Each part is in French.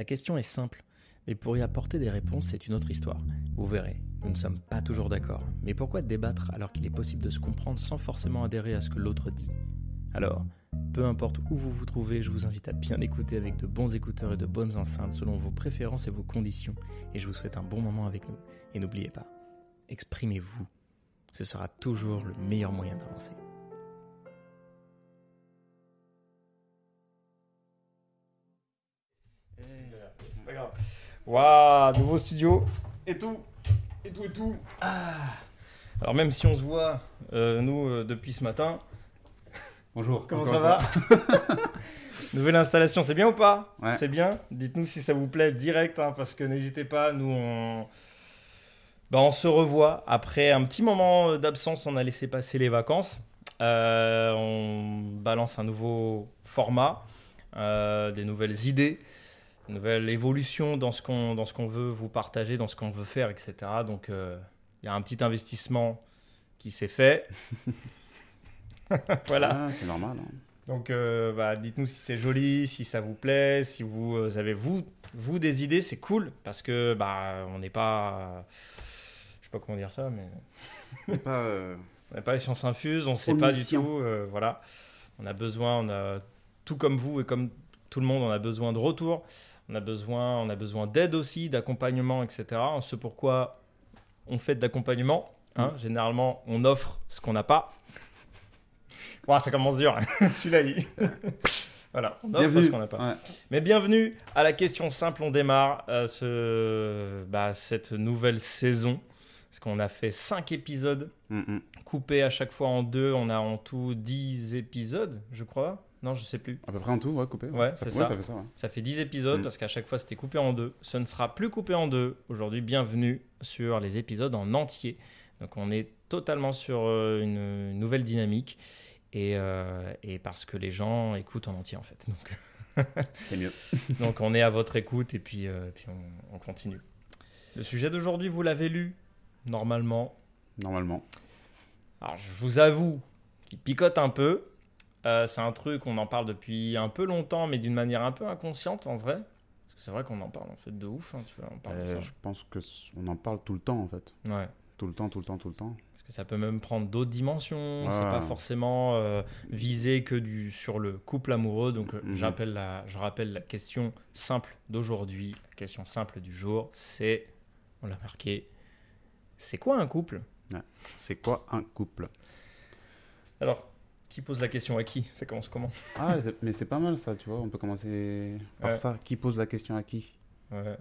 La question est simple, mais pour y apporter des réponses, c'est une autre histoire. Vous verrez, nous ne sommes pas toujours d'accord. Mais pourquoi débattre alors qu'il est possible de se comprendre sans forcément adhérer à ce que l'autre dit? Alors, peu importe où vous vous trouvez, je vous invite à bien écouter avec de bons écouteurs et de bonnes enceintes selon vos préférences et vos conditions. Et je vous souhaite un bon moment avec nous. Et n'oubliez pas, exprimez-vous. Ce sera toujours le meilleur moyen d'avancer. Pas grave. Waouh, nouveau studio et tout. Et tout et tout. Ah. Alors même si on se voit, euh, nous, euh, depuis ce matin, Bonjour. comment ça va. Nouvelle installation, c'est bien ou pas Ouais. C'est bien. Dites-nous si ça vous plaît direct, hein, parce que n'hésitez pas, nous on... Bah, on se revoit après un petit moment d'absence, on a laissé passer les vacances. Euh, on balance un nouveau format, euh, des nouvelles idées, une nouvelle évolution dans ce qu'on dans ce qu'on veut vous partager, dans ce qu'on veut faire, etc. Donc euh, il y a un petit investissement qui s'est fait. voilà. Ah, c'est normal. hein. Donc, euh, bah, dites-nous si c'est joli, si ça vous plaît, si vous euh, avez vous, vous des idées, c'est cool parce que bah, on n'est pas, je sais pas comment dire ça, mais C'est pas, euh, on n'est pas les sciences infuses, on sait pas du tout, euh, voilà. On a besoin, on a tout comme vous et comme tout le monde, on a besoin de retour, on a besoin, on a besoin d'aide aussi, d'accompagnement, etc. Ce pourquoi on fait de l'accompagnement. hein. Généralement, on offre ce qu'on n'a pas. Ouah, ça commence dur. hein. Celui-là, il... voilà, on offre bienvenue. ce qu'on n'a pas. Ouais. Mais bienvenue à la question simple. On démarre euh, ce, bah, cette nouvelle saison. Parce qu'on a fait 5 épisodes Mm, mm. coupés à chaque fois en deux. On a en tout 10 épisodes, je crois. Non, je sais plus. À peu près en tout, ouais, coupé. Ouais, c'est ouais, ça. ça fait ça. ouais. Ça fait 10 épisodes Mm. parce qu'à chaque fois c'était coupé en deux. Ce ne sera plus coupé en deux. Aujourd'hui, bienvenue sur les épisodes en entier. Donc on est totalement sur euh, une nouvelle dynamique. Et, euh, et parce que les gens écoutent en entier en fait. Donc C'est mieux. donc on est à votre écoute et puis, euh, puis on, on continue. Le sujet d'aujourd'hui, vous l'avez lu normalement? Normalement. Alors je vous avoue qu'il picote un peu. Euh, c'est un truc, on en parle depuis un peu longtemps, mais d'une manière un peu inconsciente en vrai. Parce que c'est vrai qu'on en parle en fait de ouf. hein, tu vois, on parle de Euh, ça. je pense que c- on en parle tout le temps en fait. Ouais. Tout le temps, tout le temps, tout le temps. Parce que ça peut même prendre d'autres dimensions. C'est Ouais. pas forcément euh, visé que du, sur le couple amoureux. Donc Mhm. j'appelle la, je rappelle la question simple d'aujourd'hui. La question simple du jour, c'est, on l'a marqué, c'est quoi un couple? C'est quoi un couple? Alors, qui pose la question à qui Ça commence comment Ah, mais c'est pas mal ça, tu vois. On peut commencer par Ouais. ça. Qui pose la question à qui Ouais.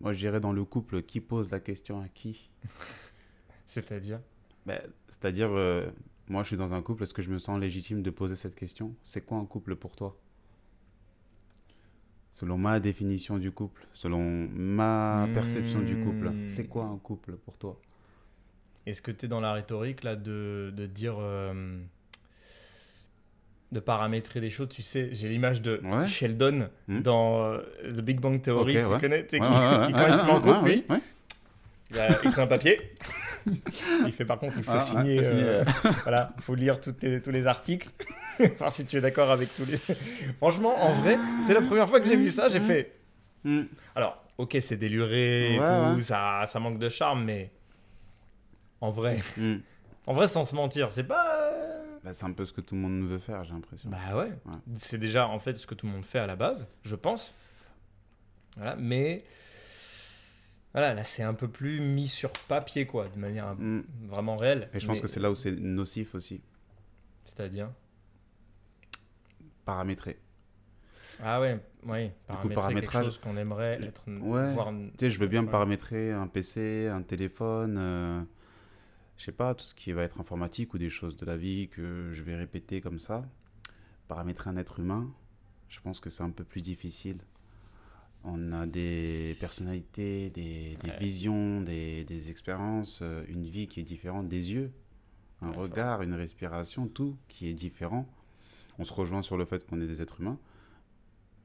Moi, je dirais dans le couple, qui pose la question à qui C'est-à-dire Ben, C'est-à-dire, euh, moi, je suis dans un couple. Est-ce que je me sens légitime de poser cette question? C'est quoi un couple pour toi? Selon ma définition du couple, selon ma perception du couple, Hmm. c'est quoi un couple pour toi? Est-ce que tu es dans la rhétorique là de, de dire. euh, de paramétrer des choses, tu sais, j'ai l'image de Ouais. Sheldon Hmm. dans euh, The Big Bang Theory, tu ouais. connais, tu sais, Ouais, qui, quand il se met en ouais, couple, ouais, lui, il a écrit un papier. il fait par contre, il faut Ah, ouais, signer. faut signer, euh, voilà, il faut lire toutes les- tous les articles, voir si tu es d'accord avec tous les. Franchement, en vrai, c'est la première fois que j'ai vu ça, j'ai fait. Hmm. Alors, ok, c'est déluré et tout. Ça, ça manque de charme, mais en vrai, Hmm. en vrai, sans se mentir, c'est pas. Bah, c'est un peu ce que tout le monde veut faire, j'ai l'impression. Bah ouais. Ouais. C'est déjà en fait ce que tout le monde fait à la base, je pense. Voilà, mais voilà, là c'est un peu plus mis sur papier quoi, de manière Hmm. vraiment réelle. Et je pense Mais- que c'est là où c'est nocif aussi, C'est-à-dire? Paramétrer. Ah ouais, oui, paramétrer paramétrage- quelque chose qu'on aimerait être Ouais. voir. Tu sais, je veux bien me paramétrer un PC, un téléphone, euh, je sais pas, tout ce qui va être informatique ou des choses de la vie que je vais répéter comme ça. Paramétrer un être humain, je pense que c'est un peu plus difficile. On a des personnalités, des, des Ouais. visions, des, des expériences, euh, une vie qui est différente, des yeux, un Ouais, regard, une respiration, tout qui est différent. On se rejoint sur le fait qu'on est des êtres humains.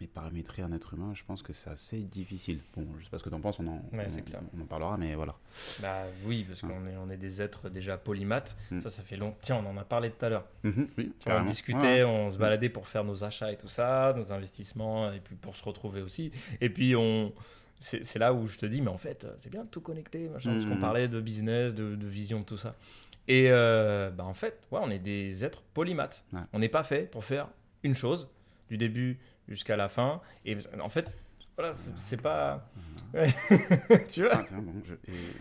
Mais paramétrer un être humain, je pense que c'est assez difficile. Bon, je sais pas ce que tu en penses, on en, Ouais, on- clair. on en parlera, mais voilà. Bah oui, parce Ouais. qu'on est, on est des êtres déjà polymathes. Mm. Ça, ça fait longtemps. Tiens, on en a parlé tout à l'heure. Mhm, oui, on discutait, Ouais. on se baladait pour faire nos achats et tout ça, nos investissements, et puis pour se retrouver aussi. Et puis, on... c'est là où je te dis, mais en fait, c'est bien de tout connecter, machin, parce qu'on Mhm. parlait de business, de, de vision, de tout ça. Et euh, bah, en fait, ouais, on est des êtres polymathes. Ouais. On n'est pas fait pour faire une chose, du début jusqu'à la fin. Et en fait, voilà, c'est pas... Ouais. tu vois Ah, bon, je...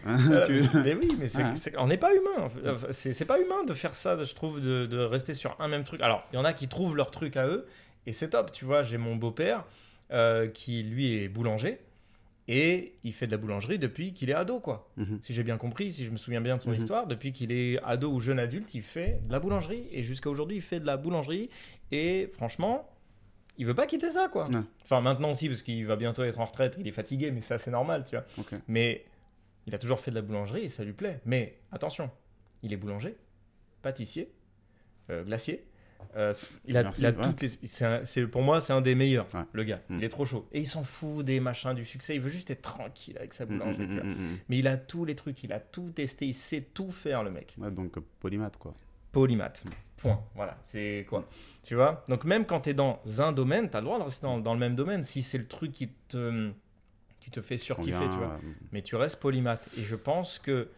voilà, Tu- mais oui, mais c'est, c'est- on n'est pas humain. Enfin, C'est, pas humain de faire ça, je trouve, de, de rester sur un même truc. Alors, il y en a qui trouvent leur truc à eux, et c'est top. Tu vois, j'ai mon beau-père euh, qui, lui, est boulanger, et il fait de la boulangerie depuis qu'il est ado, quoi. Mhm. Si j'ai bien compris, si je me souviens bien de son Mhm. histoire, depuis qu'il est ado ou jeune adulte, il fait de la boulangerie, et jusqu'à aujourd'hui, il fait de la boulangerie, et franchement. Il veut pas quitter ça, quoi. Ouais. Enfin, maintenant aussi, parce qu'il va bientôt être en retraite, il est fatigué, mais ça, c'est normal, tu vois. Mais il a toujours fait de la boulangerie et ça lui plaît. Mais attention, il est boulanger, pâtissier, euh, glacier. Euh, il a, Merci, il a ouais. toutes les. c'est pour moi, c'est un des meilleurs, Ouais. le gars. Mm. Il est trop chaud. Et il s'en fout des machins, du succès. Il veut juste être tranquille avec sa boulangerie. vois. mhm, mhm. Mais il a tous les trucs, il a tout testé, il sait tout faire, le mec. Ouais, donc, polymath, quoi. Polymath. Point. Voilà. C'est quoi Tu vois? Donc, même quand tu es dans un domaine, tu as le droit de rester dans, dans le même domaine si c'est le truc qui te, qui te fait surkiffer, tu vois euh, mais tu restes polymathe. Et je pense que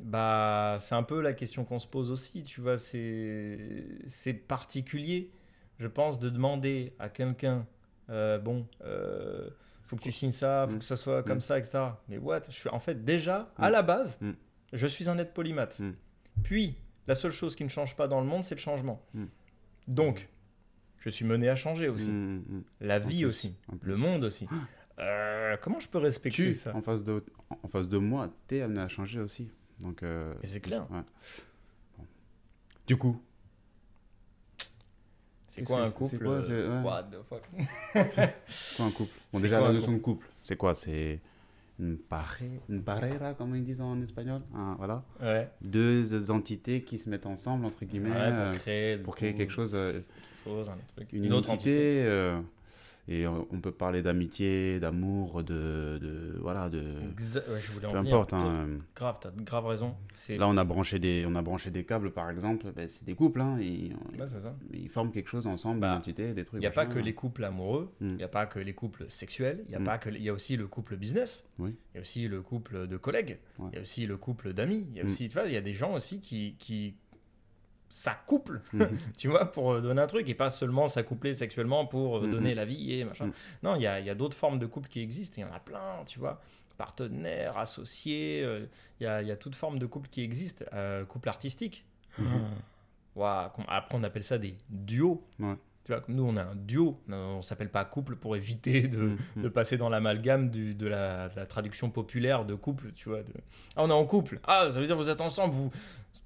bah, c'est un peu la question qu'on se pose aussi, tu vois, c'est particulier, je pense, de demander à quelqu'un, euh, bon, euh, faut que tu signes ça, faut Mm. que ça soit comme Mm. ça, etc. Mais what? Je suis, En fait, déjà, à Mm. la base, Mm. je suis un être polymathe. Mm. Puis, la seule chose qui ne change pas dans le monde, c'est le changement. Mm. Donc, je suis mené à changer aussi. mhm, mhm. La vie plus, aussi, le monde aussi. Euh, comment je peux respecter Tu, ça en face de, en face de moi, t'es amené à changer aussi. Donc, euh, c'est clair. ouais. Bon. Du coup, C'est quoi un couple c'est quoi, euh, ouais. What the fuck quoi un couple? Bon, déjà, la notion de couple, c'est quoi? C'est une, une parera, comme ils disent en espagnol. Ah, voilà. Ouais. Deux entités qui se mettent ensemble, entre guillemets, Ouais, euh, pour créer, du pour créer quelque chose, euh, chose, un truc. une, autre entité. euh, et on, on peut parler d'amitié, d'amour, de, de. Voilà, de. Exa- ouais, je voulais en Peu venir. importe. Hein. Grave, t'as grave raison. C'est Là, on a branché des, on a branché des câbles, par exemple. ben, c'est des couples, hein. Ils, ça. ils forment quelque chose ensemble, Bah, une entité, des trucs. Il n'y a pas que les couples amoureux, il Mm. n'y a pas que les couples sexuels, il y a Mm. pas que il y a aussi le couple business. Oui. Il y a aussi le couple de collègues, il Ouais. y a aussi le couple d'amis, il y a Mm. aussi tu vois, il y a des gens aussi qui qui s'accouplent, Mhm. tu vois, pour euh, donner un truc et pas seulement s'accoupler sexuellement pour euh, Mm, donner la vie et machin. Mm. Non, il y a, y a d'autres formes de couple qui existent, il y en a plein, tu vois. Partenaires, associés, euh, il y, a, y a toute forme de couple qui existe. Euh, couple artistique. Mhm. Après, on appelle ça des duos. Ouais. Tu vois, comme nous, on a un duo. On s'appelle pas couple pour éviter de, Mhm. de passer dans l'amalgame du- de la, de la traduction populaire de couple, tu vois. de- Ah, on est en couple. Ah, ça veut dire que vous êtes ensemble, vous...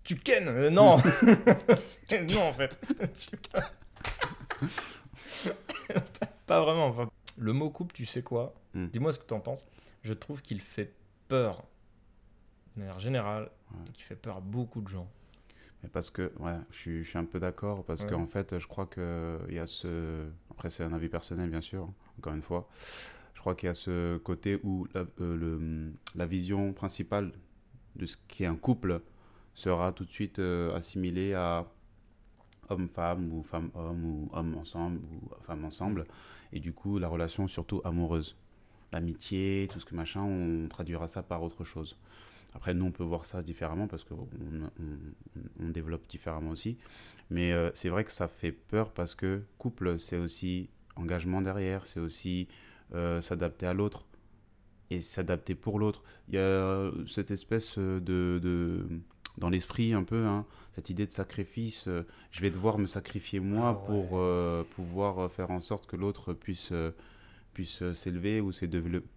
Tu ken Euh, Non Non, en fait. Tu- pas vraiment. Enfin, le mot couple, tu sais quoi? Mm. Dis-moi ce que tu en penses. Je trouve qu'il fait peur, de manière générale, Ouais. et qu'il fait peur à beaucoup de gens. Mais parce que, ouais, je suis, je suis un peu d'accord, parce Ouais. qu'en fait, je crois qu'il y a ce. Après, c'est un avis personnel, bien sûr, encore une fois. Je crois qu'il y a ce côté où la, euh, le, la vision principale de ce qu'est un couple sera tout de suite euh, assimilée à homme-femme, ou femme-homme, ou homme ensemble, ou femme ensemble. Et du coup, la relation surtout amoureuse. L'amitié, tout ce que machin, on traduira ça par autre chose. Après, nous, on peut voir ça différemment parce qu'on on, développe différemment aussi. Mais euh, c'est vrai que ça fait peur parce que couple, c'est aussi engagement derrière, c'est aussi euh, s'adapter à l'autre et s'adapter pour l'autre. Il y a cette espèce de dans l'esprit un peu, hein, cette idée de sacrifice, euh, je vais devoir me sacrifier moi Ah ouais. pour euh, pouvoir euh, faire en sorte que l'autre puisse, puisse s'élever ou,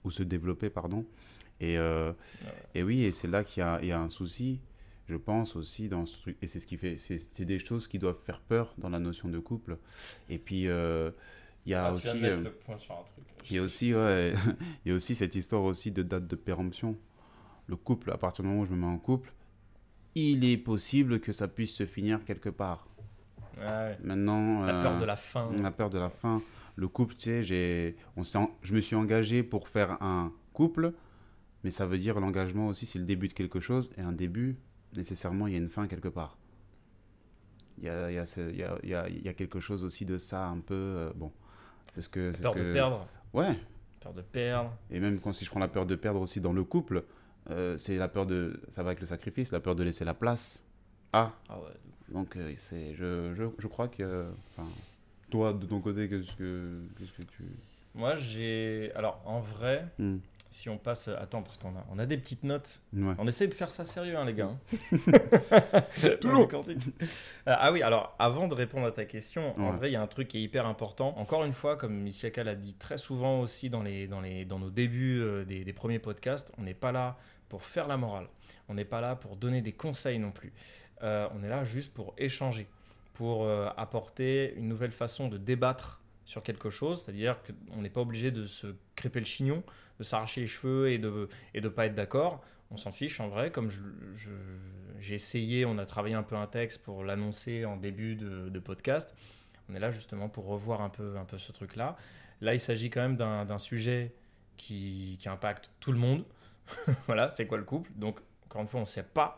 ou se développer. Pardon. Et, euh, et oui, et c'est là qu'il y y a un souci, je pense aussi dans ce truc. Et c'est ce qui fait, c'est des choses qui doivent faire peur dans la notion de couple. Et puis il y a Ah, aussi, euh, il y a aussi, ouais, il y a aussi cette histoire aussi de date de péremption. Le couple, à partir du moment où je me mets en couple, il est possible que ça puisse se finir quelque part. Ouais. Maintenant, La peur euh, de la fin. la peur de la fin. Le couple, tu sais, on je me suis engagé pour faire un couple, mais ça veut dire l'engagement aussi, c'est le début de quelque chose, et un début, nécessairement, il y a une fin quelque part. Il y a, il y a, ce- il y a, il y a- quelque chose aussi de ça, un peu. euh, bon, c'est ce que. ce Peur que- de perdre. Ouais, Peur de perdre. et même quand si je prends la peur de perdre aussi dans le couple, euh, c'est la peur de. Ça va avec le sacrifice, la peur de laisser la place. Ah, Ah ouais. donc, euh, c'est, je, je, je crois que. toi, de ton côté, qu'est-ce que, qu'est-ce que tu. Moi, j'ai. Alors, en vrai, Hmm, si on passe. Attends, parce qu'on a, on a des petites notes. Ouais. On essaie de faire ça sérieux, hein, les gars. Toujours. Toujours. ah oui, alors, avant de répondre à ta question, en vrai, il y a un truc qui est hyper important. Encore une fois, comme Missiaka l'a dit très souvent aussi dans, les, dans, les, dans nos débuts euh, des, des premiers podcasts, on n'est pas là pour faire la morale. On n'est pas là pour donner des conseils non plus. Euh, on est là juste pour échanger, pour euh, apporter une nouvelle façon de débattre sur quelque chose, c'est-à-dire qu'on n'est pas obligé de se crêper le chignon, de s'arracher les cheveux et de et de pas être d'accord. On s'en fiche en vrai, comme j'ai essayé, on a travaillé un peu un texte pour l'annoncer en début de, de podcast. On est là justement pour revoir un peu, un peu ce truc-là. Là, il s'agit quand même d'un sujet qui, qui impacte tout le monde. voilà, c'est quoi le couple? Donc, encore une fois, on ne sait pas.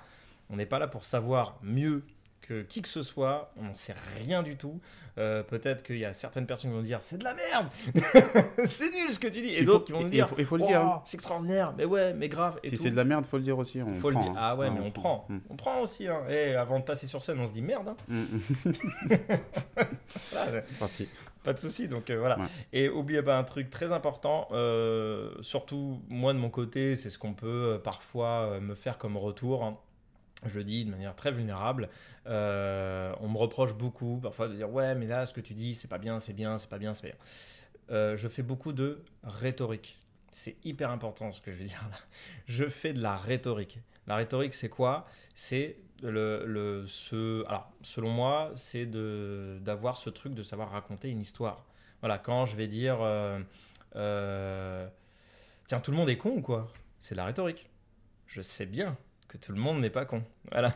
On n'est pas là pour savoir mieux que qui que ce soit. On n'en sait rien du tout. Euh, Peut-être qu'il y a certaines personnes qui vont dire c'est de la merde, c'est nul ce que tu dis, et d'autres qui vont me dire il faut le dire, hein. Oh, c'est extraordinaire, mais ouais, mais grave. Et Si c'est de la merde, faut le dire aussi. On Faut le dire. hein. Ah ouais, mais on prend. Mm. On prend aussi. Hein. Et avant de passer sur scène, on se dit merde. hein. Mm, mm. Voilà. C'est parti. Pas de souci. Donc euh, voilà. Ouais. Et oubliez pas un truc très important. euh, surtout moi de mon côté, c'est ce qu'on peut parfois me faire comme retour. Je le dis de manière très vulnérable. Euh, on me reproche beaucoup parfois de dire ouais, mais là ce que tu dis, c'est pas bien, c'est bien, c'est pas bien, c'est bien. Euh, je fais beaucoup de rhétorique. C'est hyper important ce que je vais dire là. Je fais de la rhétorique. La rhétorique, c'est quoi? C'est le, le ce, alors selon moi, c'est d'avoir ce truc de savoir raconter une histoire. Voilà, quand je vais dire euh, tiens, tout le monde est con ou quoi? C'est de la rhétorique. Je sais bien que tout le monde n'est pas con. Voilà,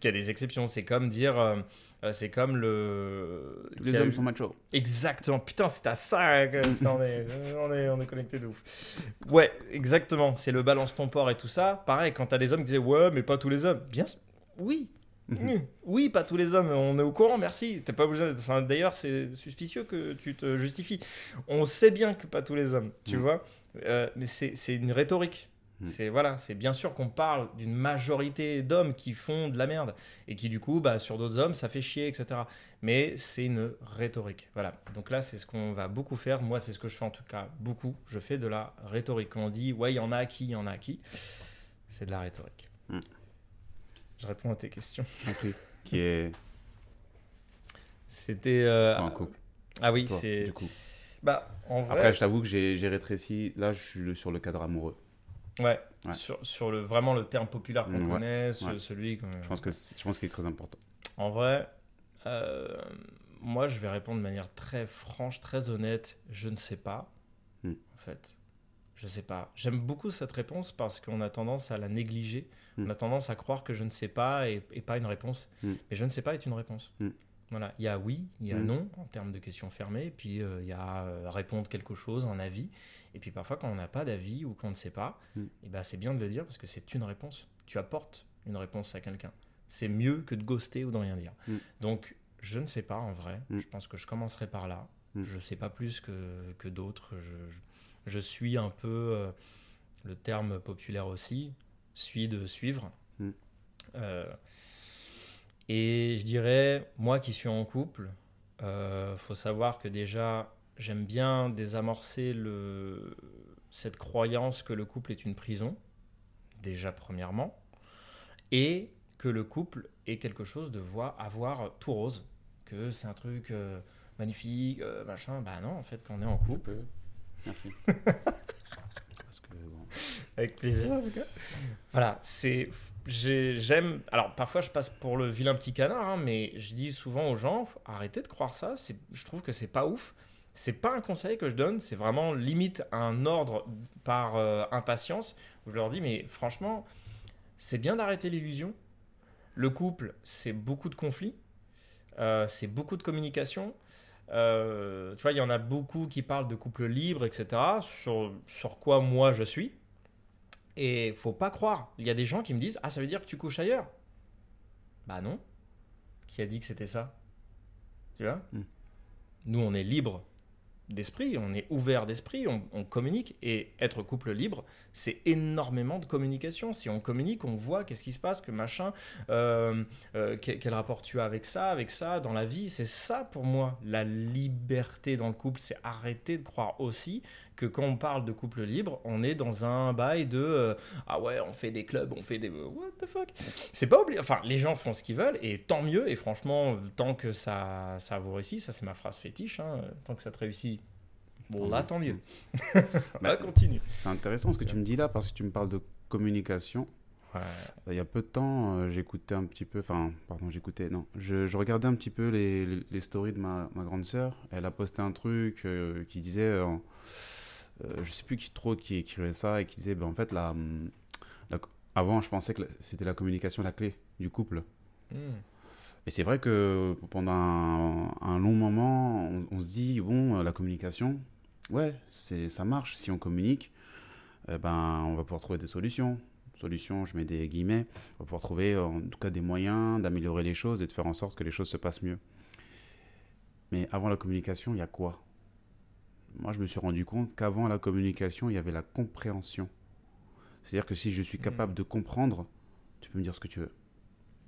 qu'il y a des exceptions. C'est comme dire, euh, euh, c'est comme le. Tous les hommes eu- sont machos. Exactement. Putain, c'est à ça que putain, on, est, on, est, on est connecté de ouf. Ouais, exactement. C'est le balance ton port et tout ça. Pareil, quand t'as des hommes qui disaient ouais, mais pas tous les hommes. Bien sûr. Oui. Mm. Oui, pas tous les hommes. On est au courant, merci. T'es pas obligé. Enfin, D'ailleurs, c'est suspicieux que tu te justifies. On sait bien que pas tous les hommes, tu Mm. vois. Euh, mais c'est une rhétorique. Mm. C'est voilà, c'est bien sûr qu'on parle d'une majorité d'hommes qui font de la merde et qui du coup, bah, sur d'autres hommes, ça fait chier, etc. Mais c'est une rhétorique. Voilà. Donc là, c'est ce qu'on va beaucoup faire. Moi, c'est ce que je fais en tout cas beaucoup. Je fais de la rhétorique. Quand on dit, ouais, il y en a qui, il y en a qui, c'est de la rhétorique. Mm. Je réponds à tes questions. Qui est. C'était. euh, pas un couple. ah oui, c'est. Du coup. Bah, en vrai. Après, je t'avoue que j'ai rétréci. Là, je suis sur le cadre amoureux. Ouais. Ouais. Sur, sur le, vraiment le terme populaire qu'on Mm, ouais. connaît, ce- Ouais. celui. Je pense que je pense qu'il est très important. En vrai, euh, moi, je vais répondre de manière très franche, très honnête. Je ne sais pas. Hmm. En fait, je sais pas. J'aime beaucoup cette réponse parce qu'on a tendance à la négliger. Hmm. On a tendance à croire que je ne sais pas et, et pas une réponse. Mais je ne sais pas est une réponse. Voilà, il y a oui, il y a non en termes de questions fermées, puis euh, il y a euh, répondre quelque chose, un avis. Et puis parfois, quand on n'a pas d'avis ou qu'on ne sait pas, Hmm. eh ben, c'est bien de le dire parce que c'est une réponse. Tu apportes une réponse à quelqu'un. C'est mieux que de ghoster ou de rien dire. Hmm. Donc, je ne sais pas en vrai. Hmm. Je pense que je commencerai par là. Je ne sais pas plus que, que d'autres. Je, je- je suis un peu euh, le terme populaire aussi, suis de suivre. Euh, et je dirais, moi qui suis en couple, euh, faut savoir que déjà, j'aime bien désamorcer le, cette croyance que le couple est une prison, déjà premièrement, et que le couple est quelque chose de voir, avoir tout rose, que c'est un truc euh, magnifique, euh, machin. Bah non, en fait, quand on est en couple. Merci. Parce que bon. Avec plaisir, en tout cas. Voilà, c'est. j'ai- J'aime. Alors, parfois, je passe pour le vilain petit canard, hein, mais je dis souvent aux gens arrêtez de croire ça. Je trouve que c'est pas ouf. C'est pas un conseil que je donne, c'est vraiment limite un ordre par euh, impatience où je leur dis mais franchement, c'est bien d'arrêter l'illusion. Le couple, c'est beaucoup de conflits. euh, c'est beaucoup de communication. Euh, tu vois, il y en a beaucoup qui parlent de couple libre, etc. Sur, sur quoi moi je suis. Et faut pas croire. Il y a des gens qui me disent Ah, ça veut dire que tu couches ailleurs? Bah non. Qui a dit que c'était ça? Tu vois? Mm. Nous, on est libre d'esprit, on est ouvert d'esprit, on, communique. Et être couple libre, c'est énormément de communication. Si on communique, on voit qu'est-ce qui se passe, que machin, euh, euh, quel rapport tu as avec ça, avec ça, dans la vie. C'est ça pour moi, la liberté dans le couple. C'est arrêter de croire aussi que quand on parle de couple libre, on est dans un bail de euh, ah ouais, on fait des clubs, on fait des what the fuck? C'est pas obligé. Enfin, les gens font ce qu'ils veulent et tant mieux. Et franchement, tant que ça, ça vous réussit, ça c'est ma phrase fétiche. hein, tant que ça te réussit, bon là tant mieux. Bah, Là continue. C'est intéressant ce que tu me dis là parce que tu me parles de communication. Ouais. Euh, Il y a peu de temps, euh, j'écoutais un petit peu, enfin, pardon, j'écoutais, non, je, je regardais un petit peu les, les, les stories de ma, ma grande sœur. Elle a posté un truc euh, qui disait, euh, euh, je sais plus qui trop qui écrivait ça, et qui disait, ben, en fait, la, la- avant, je pensais que c'était la communication la clé du couple. Hmm. Et c'est vrai que pendant un, un long moment, on, on se dit, bon, euh, la communication, ouais, c'est, ça marche. Si on communique, eh ben, on va pouvoir trouver des solutions. Solutions, je mets des guillemets. On va pouvoir trouver en tout cas des moyens d'améliorer les choses et de faire en sorte que les choses se passent mieux. Mais avant la communication, il y a quoi? Moi, je me suis rendu compte qu'avant la communication, il y avait la compréhension. C'est-à-dire que si je suis capable de comprendre, tu peux me dire ce que tu veux.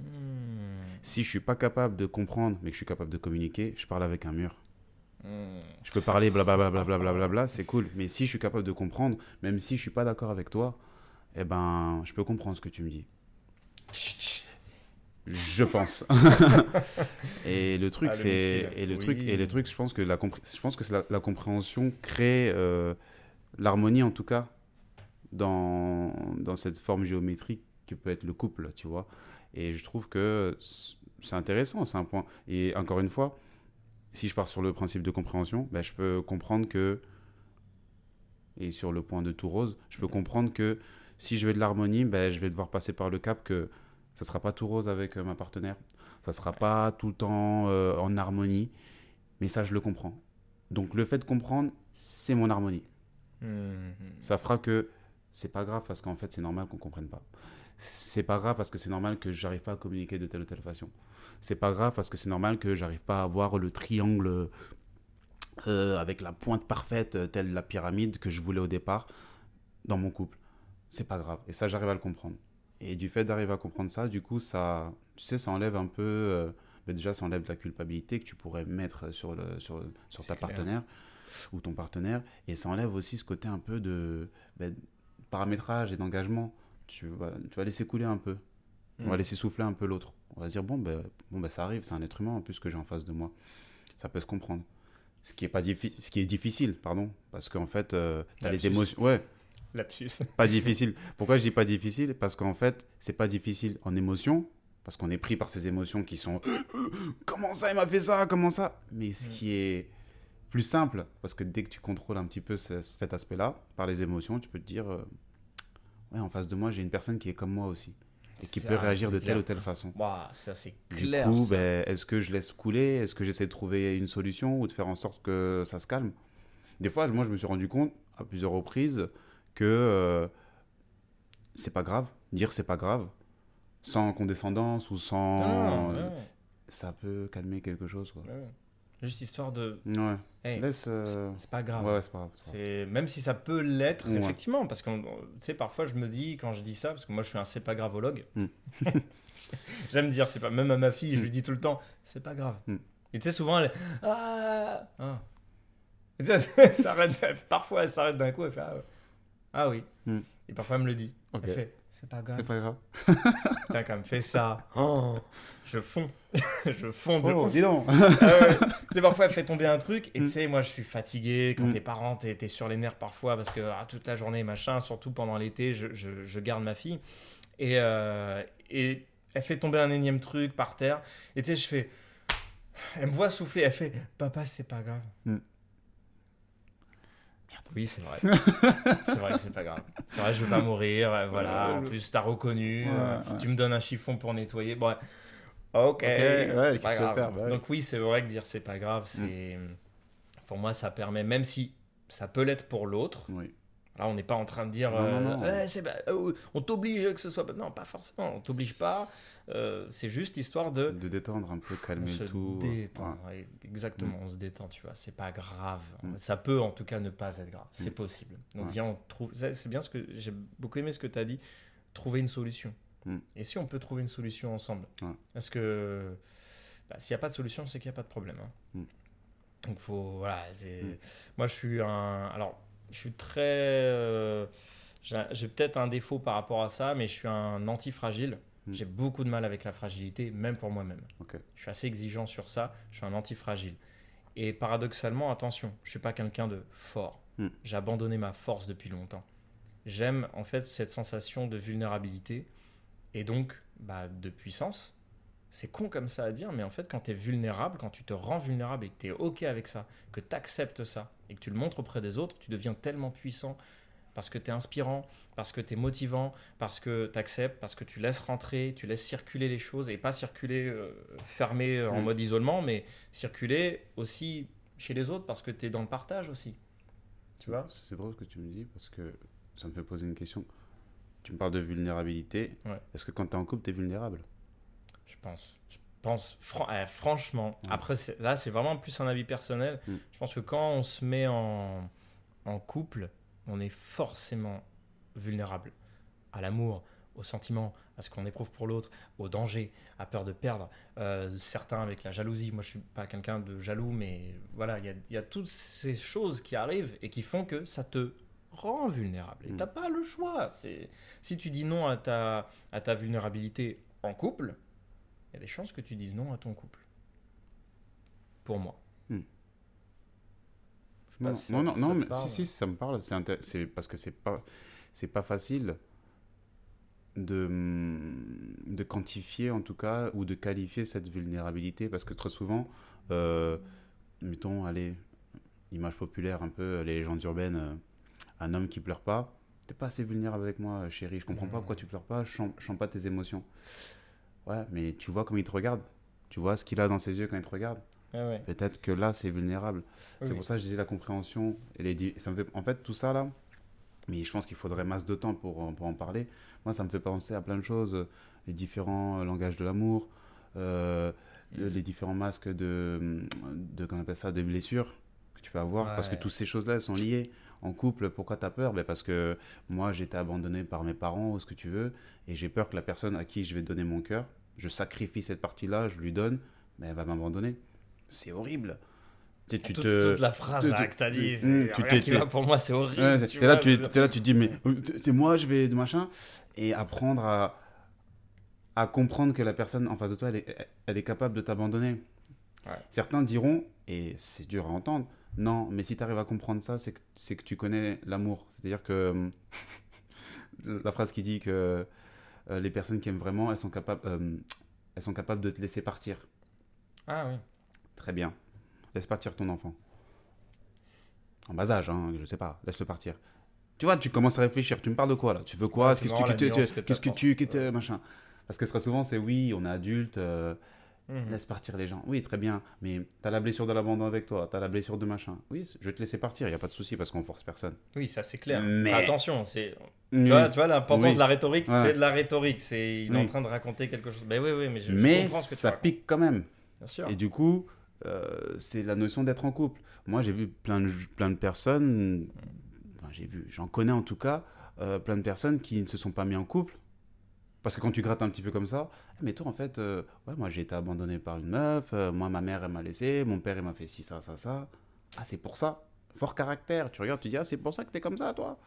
Hmm. Si je suis pas capable de comprendre, mais que je suis capable de communiquer, je parle avec un mur. Hmm. Je peux parler blablabla, blablabla, blablabla, c'est cool. Mais si je suis capable de comprendre, même si je suis pas d'accord avec toi, eh ben, je peux comprendre ce que tu me dis. Je pense. et le truc, Ah, c'est et le Oui. truc et le truc, je pense que la je pense que c'est la, la compréhension crée euh, l'harmonie en tout cas dans dans cette forme géométrique que peut être le couple, tu vois. Et je trouve que c'est intéressant, c'est un point. Et encore une fois, si je pars sur le principe de compréhension, ben, je peux comprendre que, et sur le point de tout rose, je peux comprendre que si je veux de l'harmonie, ben, je vais devoir passer par le cap que ça sera pas tout rose avec euh, ma partenaire, ça sera pas tout le temps euh, en harmonie, mais ça, je le comprends. Donc le fait de comprendre, c'est mon harmonie. Hmm. Ça fera que c'est pas grave parce qu'en fait, c'est normal qu'on comprenne pas. C'est pas grave parce que c'est normal que j'arrive pas à communiquer de telle ou telle façon. C'est pas grave parce que c'est normal que j'arrive pas à avoir le triangle euh, avec la pointe parfaite, euh, telle la pyramide que je voulais au départ dans mon couple. C'est pas grave. Et ça, j'arrive à le comprendre. Et du fait d'arriver à comprendre ça, du coup, ça, tu sais, ça enlève un peu. euh, ben déjà, ça enlève la culpabilité que tu pourrais mettre sur, le, sur, sur ta clair. partenaire ou ton partenaire. Et ça enlève aussi ce côté un peu de ben, paramétrage et d'engagement. Tu vas, tu vas laisser couler un peu. On va Hmm. laisser souffler un peu l'autre. On va se dire, bon, ben, bon ben, ça arrive, c'est un être humain en plus que j'ai en face de moi. Ça peut se comprendre. Ce qui est, pas ce qui est difficile, pardon. Parce qu'en fait, tu as les émotions. Ouais, Lapsus. pas difficile. Pourquoi je dis pas difficile? Parce qu'en fait, c'est pas difficile en émotion, parce qu'on est pris par ces émotions qui sont comment ça il m'a fait ça, comment ça? Mais ce Mm. qui est plus simple, parce que dès que tu contrôles un petit peu ce- cet aspect-là par les émotions, tu peux te dire euh, ouais en face de moi j'ai une personne qui est comme moi aussi et qui Ça, peut réagir de telle ou telle façon. Ouah, ça c'est Du clair. coup, ça. ben, est-ce que je laisse couler? Est-ce que j'essaie de trouver une solution ou de faire en sorte que ça se calme? Des fois, moi, je me suis rendu compte à plusieurs reprises que euh, c'est pas grave. Dire c'est pas grave, sans condescendance ou sans. Non, non, Ça peut calmer quelque chose. Quoi. ouais. Juste histoire de. Ouais. Hey, Laisse. euh, c'est pas grave. Ouais, c'est pas grave. même si ça peut l'être effectivement parce que tu sais parfois je me dis quand je dis ça parce que moi je suis un c'est pas gravologue. Mm. J'aime dire c'est pas même à ma fille je lui dis tout le temps c'est pas grave. Mm. Et tu sais souvent elle ah, ah. Et elle s'arrête parfois elle s'arrête d'un coup elle fait ah. Ah oui. Mm. Et parfois elle me le dit. Elle fait c'est pas grave. C'est pas grave. Putain quand même fait ça. Oh, je fonds. je fonds de Oh, ouf. dis donc Ah ouais. tu sais, parfois, elle fait tomber un truc, et Mm. tu sais, moi, je suis fatigué. Quand Mm. t'es parent, t'es t'es sur les nerfs parfois, parce que ah, toute la journée, machin, surtout pendant l'été, je, je- je garde ma fille. Et, euh, et elle fait tomber un énième truc par terre, et tu sais, je fais. Elle me voit souffler, elle fait Papa, c'est pas grave. Mm. Oui, c'est vrai. c'est vrai que c'est pas grave. C'est vrai, je veux pas mourir. euh, Voilà. En plus, t'as reconnu. Ouais, euh, ouais. Tu me donnes un chiffon pour nettoyer. Bon, Ok, ouais, pas grave. faire Bah. Donc oui, c'est vrai que dire c'est pas grave, c'est pour moi ça permet, même si ça peut l'être pour l'autre. Oui. Là, on n'est pas en train de dire, Non, euh, non. Eh, euh, on t'oblige que ce soit. Non, pas forcément. On t'oblige pas. Euh, c'est juste histoire de De détendre un peu, on calmer se le tout. détend. Ouais. Ouais, exactement, on se détend, tu vois. C'est pas grave. Mm. Ça peut en tout cas ne pas être grave. C'est Mm. possible. Donc Ouais. viens, on trouve. C'est bien ce que j'ai beaucoup aimé ce que tu as dit. Trouver une solution. Mm. Et si on peut trouver une solution ensemble? Ouais. Parce que bah, s'il n'y a pas de solution, c'est qu'il n'y a pas de problème. hein. Mm. Donc faut voilà. c'est- Mm. Moi, je suis un. Alors, je suis très. euh, j'ai j'ai peut-être un défaut par rapport à ça, mais je suis un anti-fragile. Mm. J'ai beaucoup de mal avec la fragilité, même pour moi-même. Je suis assez exigeant sur ça. Je suis un anti-fragile. Et paradoxalement, attention, je suis pas quelqu'un de fort. Mm. J'ai abandonné ma force depuis longtemps. J'aime en fait cette sensation de vulnérabilité et donc bah, de puissance. C'est con comme ça à dire, mais en fait, quand tu es vulnérable, quand tu te rends vulnérable et que tu es OK avec ça, que tu acceptes ça et que tu le montres auprès des autres, tu deviens tellement puissant parce que tu es inspirant, parce que tu es motivant, parce que tu acceptes, parce que tu laisses rentrer, tu laisses circuler les choses et pas circuler euh, fermé euh, en Mm. mode isolement, mais circuler aussi chez les autres parce que tu es dans le partage aussi. Tu vois? C'est drôle ce que tu me dis parce que ça me fait poser une question. Tu me parles de vulnérabilité. Ouais. Est-ce que quand tu es en couple, tu es vulnérable? Je pense. Je pense, fran- eh, franchement, Ouais. après, là, c'est vraiment plus un avis personnel. Mm. Je pense que quand on se met en, en couple, on est forcément vulnérable à l'amour, au sentiment, à ce qu'on éprouve pour l'autre, au danger, à peur de perdre. Euh, certains avec la jalousie. Moi, je suis pas quelqu'un de jaloux, mais voilà, il y a, il y a toutes ces choses qui arrivent et qui font que ça te rend vulnérable. Et Mm. t'as pas le choix. C'est si tu dis non à ta, à ta vulnérabilité en couple, il y a des chances que tu dises non à ton couple. Pour moi. Hmm. Je sais pas Non, ça- non, non, ça non, te mais parle. si, si, ça me parle. C'est intér- parce que c'est pas, c'est pas facile de, hum, de quantifier, en tout cas, ou de qualifier cette vulnérabilité. Parce que très souvent, euh, mettons, allez, image populaire, un peu, les légendes urbaines, euh, un homme qui pleure pas. T'es pas assez vulnérable avec moi, chérie. Je comprends pas pourquoi tu pleures pas. Je sens, je sens pas tes émotions. Ouais, mais tu vois comment il te regarde. Tu vois ce qu'il a dans ses yeux quand il te regarde. Ouais. Peut-être que là, c'est vulnérable. Oui, C'est pour ça que je disais la compréhension. Et les ça me fait... En fait, tout ça là, mais je pense qu'il faudrait masse de temps pour, en- pour en parler. Moi, ça me fait penser à plein de choses. euh, Les différents euh, langages de l'amour, euh, le- les différents masques de, de, qu'on appelle ça, de blessures que tu peux avoir. Parce que toutes ces choses-là, elles sont liées. En couple, pourquoi tu as peur? Ben Parce que moi, j'ai été abandonné par mes parents ou ce que tu veux. Et j'ai peur que la personne à qui je vais donner mon cœur, je sacrifie cette partie-là, je lui donne, mais elle va m'abandonner. C'est horrible. Tu, tu toute, te... toute la phrase tu- que t'as tu- dit, tu pour moi c'est horrible. Ouais, t'es là, tu, t'es là, tu te dis, mais c'est moi, je vais de machin. Et apprendre à, à comprendre que la personne en face de toi, elle est, elle est capable de t'abandonner. Ouais. Certains diront, et c'est dur à entendre, non, mais si tu arrives à comprendre ça, c'est que, que tu connais l'amour. C'est-à-dire que euh, la phrase qui dit que euh, les personnes qui aiment vraiment, elles sont, capables, euh, elles sont capables de te laisser partir. Ah oui. Très bien. Laisse partir ton enfant. En bas âge, hein, je sais pas. Laisse-le partir. Tu vois, tu commences à réfléchir. Tu me parles de quoi là? Tu veux quoi? C'est Qu'est-ce que tu, qu'est-ce que tu, qu'est-ce que- machin? Parce que très souvent, c'est oui, on est adulte, euh, Mhm. laisse partir les gens. Oui, très bien. Mais t'as la blessure de l'abandon avec toi, t'as la blessure de machin. Oui, je vais te laisser partir. Il y a pas de souci parce qu'on force personne. Oui, ça c'est clair. Mais- Attention, c'est tu vois, tu vois l'importance Oui. de la rhétorique, Ouais. c'est de la rhétorique. C'est il est Oui. en train de raconter quelque chose. Ben oui, oui, mais je, je Mais comprends ce que tu ça pique quand même. Bien sûr. Et du coup, euh, c'est la notion d'être en couple. Moi, j'ai vu plein de, plein de personnes, enfin, j'ai vu, j'en connais en tout cas, euh, plein de personnes qui ne se sont pas mis en couple. Parce que quand tu grattes un petit peu comme ça, Eh, mais toi, en fait, euh, ouais, moi, j'ai été abandonné par une meuf, moi, ma mère, elle m'a laissé, mon père, il m'a fait ci, ça, ça, ça. Ah, c'est pour ça. Fort caractère. Tu regardes, tu dis, ah, c'est pour ça que t'es comme ça, toi.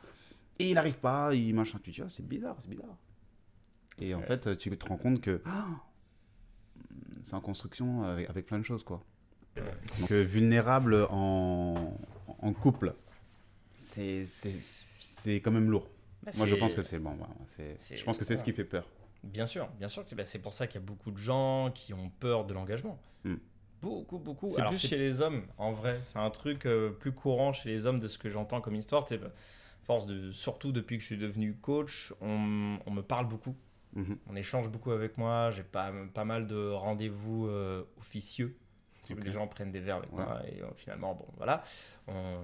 Et il n'arrive pas, il machin. Tu dis, ah, c'est bizarre, c'est bizarre. Et en fait, tu te rends compte que ah, c'est en construction avec, avec plein de choses, quoi. Parce que vulnérable en, en couple, c'est quand même lourd. Bah, Moi, je pense que c'est bon. c'est- je pense que c'est ce qui fait peur. Bien sûr, bien sûr. bah, c'est pour ça qu'il y a beaucoup de gens qui ont peur de l'engagement. Hmm. Beaucoup, beaucoup. C'est plus chez- les hommes, en vrai. C'est un truc euh, plus courant chez les hommes de ce que j'entends comme histoire. Force de, surtout depuis que je suis devenu coach, on, on me parle beaucoup Mhm. On échange beaucoup avec moi. J'ai pas, pas mal de rendez-vous euh, officieux. Où Ok. Les gens prennent des verres avec Ouais. moi. Et euh, finalement, bon, voilà. On-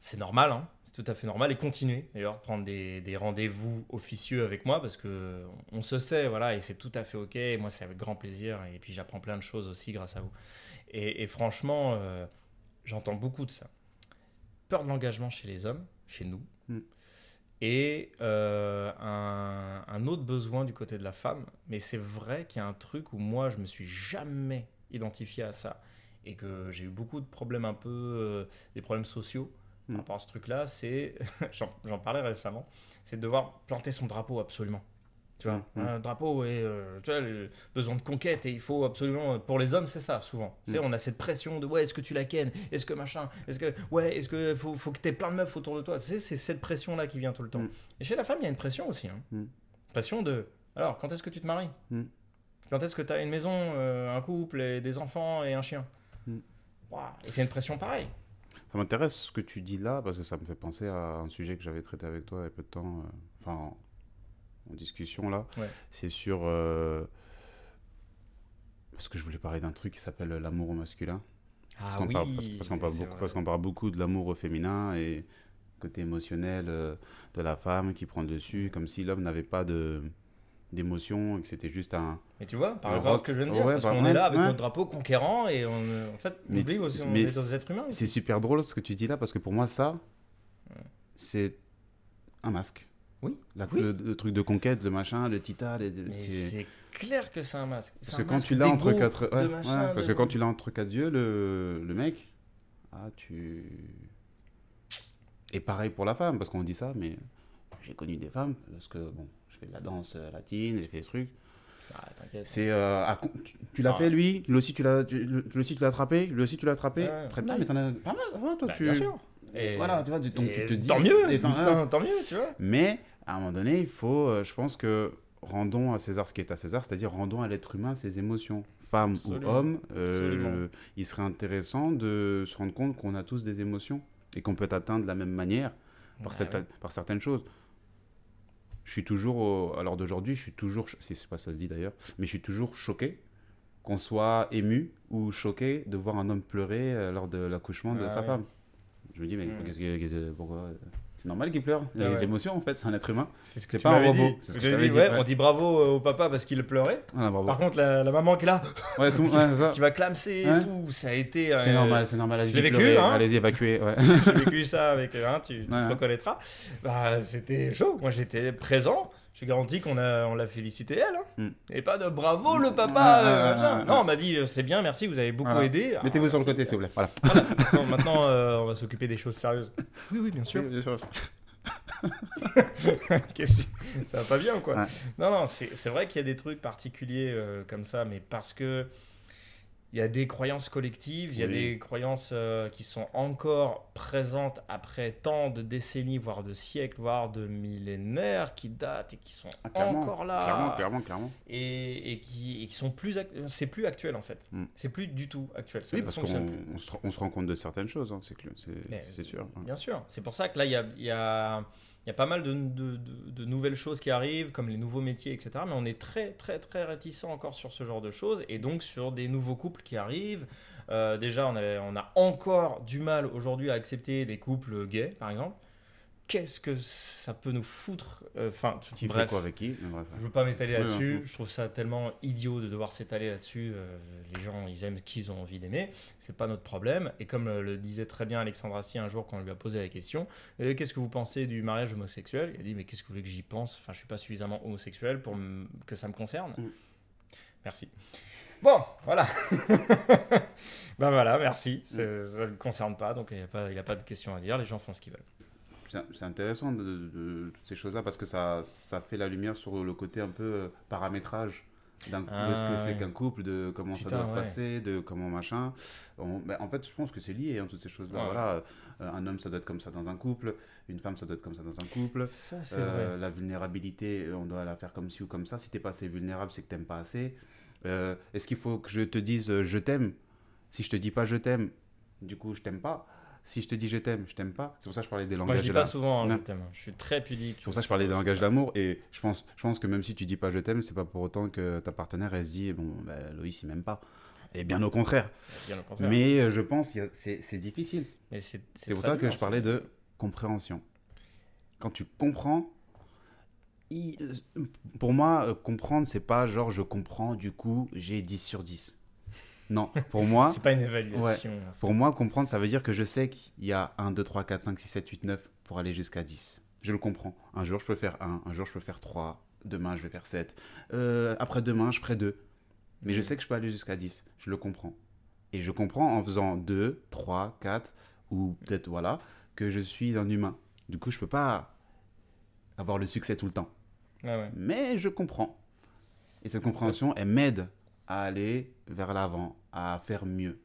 C'est normal, hein. c'est tout à fait normal. Et continuer d'ailleurs, prendre des, des rendez-vous officieux avec moi parce que on se sait, voilà. Et c'est tout à fait OK. Et moi, c'est avec grand plaisir. Et puis, j'apprends plein de choses aussi grâce à vous. Et, et franchement, euh, j'entends beaucoup de ça. Peur de l'engagement chez les hommes, chez nous. Mm. Et euh, un, un autre besoin du côté de la femme. Mais c'est vrai qu'il y a un truc où moi, je me suis jamais identifié à ça. Et que j'ai eu beaucoup de problèmes un peu, euh, des problèmes sociaux par Mm. rapport à ce truc-là. C'est, j'en parlais récemment, c'est de devoir planter son drapeau absolument. Tu vois, Mm. un drapeau et euh, tu vois, le besoin de conquête et il faut absolument pour les hommes c'est ça souvent. Tu sais, Mm. on a cette pression de ouais est-ce que tu la kennes, est-ce que machin, est-ce que ouais est-ce que faut, faut que t'aies plein de meufs autour de toi? Tu sais, c'est cette pression là qui vient tout le temps. Mm. Et chez la femme il y a une pression aussi. Hein. Mm. Pression de alors quand est-ce que tu te maries? Mm. Quand est-ce que tu as une maison, euh, un couple et des enfants et un chien Mm. Et c'est une pression pareille. Ça m'intéresse ce que tu dis là parce que ça me fait penser à un sujet que j'avais traité avec toi il y a peu de temps, euh, enfin en, en discussion là. Ouais. C'est sur. euh, parce que je voulais parler d'un truc qui s'appelle l'amour au masculin. Parce Ah qu'on oui, parle, parce, parce qu'on parle beaucoup, vrai. parce qu'on parle beaucoup de l'amour au féminin et côté émotionnel euh, de la femme qui prend le dessus, comme si l'homme n'avait pas de d'émotion et que c'était juste un. Mais tu vois, par rapport à ce que je viens de dire, Ouais, parce bah, qu'on est là avec ouais. notre drapeau conquérant et on, en fait, on Mais oublie aussi, on mais est des c'est- êtres humains. C'est super drôle ce que tu dis là parce que pour moi ça, c'est un masque. Oui, La- oui. Le, le truc de conquête, le machin, le tita, c'est- clair que c'est un masque. Parce que un quand masque tu l'as entre quatre, ouais, machin, parce de- que quand tu l'as entre quatre yeux, le, le mec, ah tu. Et pareil pour la femme, parce qu'on dit ça, mais j'ai connu des femmes parce que bon, je fais de la danse euh, latine, j'ai fait des trucs. Ah. C'est euh, à tu, tu l'as Ah. fait lui, lui aussi tu l'as, tu- lui aussi tu l'as attrapé, lui aussi tu l'as attrapé? Très bien, mais t'en as pas mal, ouais, toi Bah, tu. Bien sûr. Et voilà, tu vois, donc tu te dis. Tant mieux, et putain, tant mieux, tu vois. Mais à un moment donné, il faut, euh, je pense que rendons à César ce qui est à César, c'est-à-dire rendons à l'être humain ses émotions, femme Absolument. ou homme. euh, il serait intéressant de se rendre compte qu'on a tous des émotions et qu'on peut atteindre de la même manière par, Bah par certaines choses. Je suis toujours, à l'heure d'aujourd'hui, je suis toujours, si c'est pas ça se dit d'ailleurs, mais je suis toujours choqué qu'on soit ému ou choqué de voir un homme pleurer euh, lors de l'accouchement de Ah sa ouais. femme. Je me dis, mais Mm. qu'est-ce que, qu'est-ce que- pourquoi euh, C'est normal qu'il pleure. Il a Ah des ouais. émotions en fait, c'est un être humain. C'est ce C'est pas un robot, c'est ce que dit, dit, ouais, ouais. On dit bravo euh, au papa parce qu'il pleurait. Voilà, bravo. Par contre, la, la maman qui est là, tout, c'est ça. qui va clamser et tout, ça a été. C'est euh, normal, c'est normal. je l'ai Allez-y, vécu, hein. Allez-y, évacuez. Ouais. J'ai vécu ça avec hein, tu, tu te reconnaîtras. Bah, c'était chaud. Moi, j'étais présent. Je te garantis qu'on a, on l'a félicité elle. hein. Mm. Et pas de bravo le papa. Ouais, euh, ouais, ouais. non, on m'a dit euh, c'est bien, merci, vous avez beaucoup Voilà. aidé. Ah, Mettez-vous sur le côté, s'il vous plaît. Voilà. Voilà. Maintenant, maintenant, euh, on va s'occuper des choses sérieuses. Oui, oui, bien sûr. Oui, bien sûr. Qu'est-ce que- ça va pas bien ou quoi? Ouais. Non, non, c'est c'est vrai qu'il y a des trucs particuliers euh, comme ça, mais parce que il y a des croyances collectives, il y a Oui. des croyances euh, qui sont encore présentes après tant de décennies, voire de siècles, voire de millénaires, qui datent et qui sont Ah, encore là. Clairement, clairement, clairement. Et, et qui, et qui sont plus. C'est plus actuel en fait. Mm. C'est plus du tout actuel. Ça Oui, parce qu'on on se, on se rend compte de certaines choses, hein, c'est sûr. hein. Bien sûr. C'est pour ça que là, il y a, il y a- il y a pas mal de, nouvelles choses qui arrivent, comme les nouveaux métiers, etc. Mais on est très, très, très réticent encore sur ce genre de choses. Et donc, sur des nouveaux couples qui arrivent. Euh, déjà, on, on a encore du mal aujourd'hui à accepter des couples gays, par exemple. Qu'est-ce que ça peut nous foutre euh, Enfin, Qui bref. fait quoi avec qui bref. Je veux pas m'étaler Oui, là-dessus. Je trouve ça tellement idiot de devoir s'étaler là-dessus. Euh, les gens, ils aiment qui ils ont envie d'aimer. C'est pas notre problème. Et comme euh, le disait très bien Alexandre Assier un jour quand on lui a posé la question, Euh, qu'est-ce que vous pensez du mariage homosexuel? Il a dit mais qu'est-ce que vous voulez que j'y pense? Enfin, je suis pas suffisamment homosexuel pour que ça me concerne. Mm. Merci. Bon, voilà. ben voilà, merci. Ça ne le concerne pas, donc il n'y a, a pas de questions à dire. Les gens font ce qu'ils veulent. C'est c'est intéressant de, de- de toutes ces choses-là parce que ça, ça fait la lumière sur le côté un peu euh, paramétrage d'un Ah, de ce que c'est ouais. qu'un couple, de comment Putain, ça doit se passer, de comment machin. On- ben, en fait, je pense que c'est lié, hein, toutes ces choses-là. Ouais. Voilà, Euh, un homme, ça doit être comme ça dans un couple, une femme, ça doit être comme ça dans un couple. Ça, c'est Euh, la vulnérabilité, on doit la faire comme ci ou comme ça. Si t'es pas assez vulnérable, c'est que t'aimes pas assez. Euh, Est-ce qu'il faut que je te dise je t'aime? Si je te dis pas je t'aime, du coup je t'aime pas. Si je te dis je t'aime, je t'aime pas. C'est pour ça que je parlais des Moi, langages je dis de pas souvent hein, je t'aime. Je suis très pudique. C'est pour ça que je parlais des langages d'amour. Et je pense, je pense que même si tu dis pas je t'aime, c'est pas pour autant que ta partenaire, elle se dit, bon, bah, Loïs, il m'aime pas. Et bien au contraire. Bien au contraire. Mais euh, je pense que c'est difficile. C'est pour ça que je parlais de compréhension. Quand tu comprends, il- pour moi, euh, comprendre, c'est pas genre je comprends, du coup, j'ai 10 sur 10. Non, pour moi, C'est pas une évaluation. pour moi, comprendre, ça veut dire que je sais qu'il y a 1, 2, 3, 4, 5, 6, 7, 8, 9 pour aller jusqu'à 10. Je le comprends. Un jour, je peux faire 1, un jour, je peux faire 3, demain, je vais faire 7. Euh, Après-demain, je ferai 2. Mais je sais que je peux aller jusqu'à 10. Je le comprends. Et je comprends en faisant 2, 3, 4, ou peut-être, voilà, que je suis un humain. Du coup, je peux pas avoir le succès tout le temps. Ouais, ouais. Mais je comprends. Et cette compréhension, elle m'aide à aller vers l'avant, à faire mieux.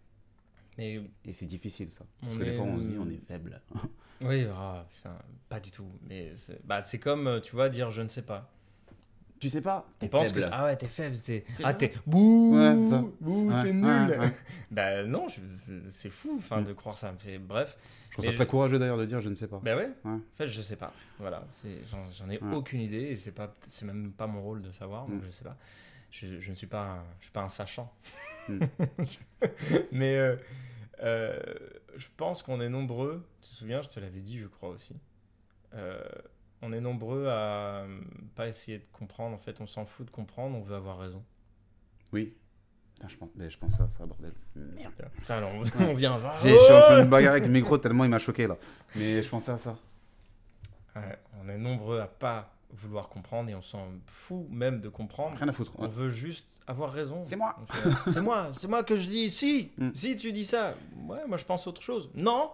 Mais Et c'est difficile ça. Parce que des fois on se dit on est faible. oui, ah, putain, pas du tout. Mais c'est bah, c'est comme, euh, tu vois, dire je ne sais pas. Tu sais pas? Tu T'es penses que faible. ah ouais t'es faible, c'est ah t'es bouh, Ouais, ça. bouh, Ouais, t'es nul. ouais. Bah non, je- c'est fou, enfin Mm. de croire ça me fait. Bref, Je trouve ça très courageux d'ailleurs de dire je ne sais pas. bah ouais. Ouais. En fait, je sais pas. Voilà, j'en ai Ouais. aucune idée et c'est pas, c'est même pas mon rôle de savoir, donc Mm. je sais pas. Je, je ne suis pas, un, je suis pas un sachant. Mm. Mais euh, euh, je pense qu'on est nombreux. Tu te souviens, je te l'avais dit, je crois aussi. Euh, on est nombreux à pas essayer de comprendre. En fait, on s'en fout de comprendre. On veut avoir raison. Oui. Putain, je, pense, mais je pense à ça, bordel. Merde. Putain, alors, on, on vient. J'ai- Je suis en train de me bagarrer avec le micro tellement il m'a choqué là. Mais je pensais à ça. Ouais, on est nombreux à pas vouloir comprendre et on s'en fout même de comprendre. Rien à foutre. On veut juste avoir raison. C'est moi. Fait, C'est moi, c'est moi que je dis. Si, Mm. si tu dis ça. Ouais, moi je pense autre chose. Non.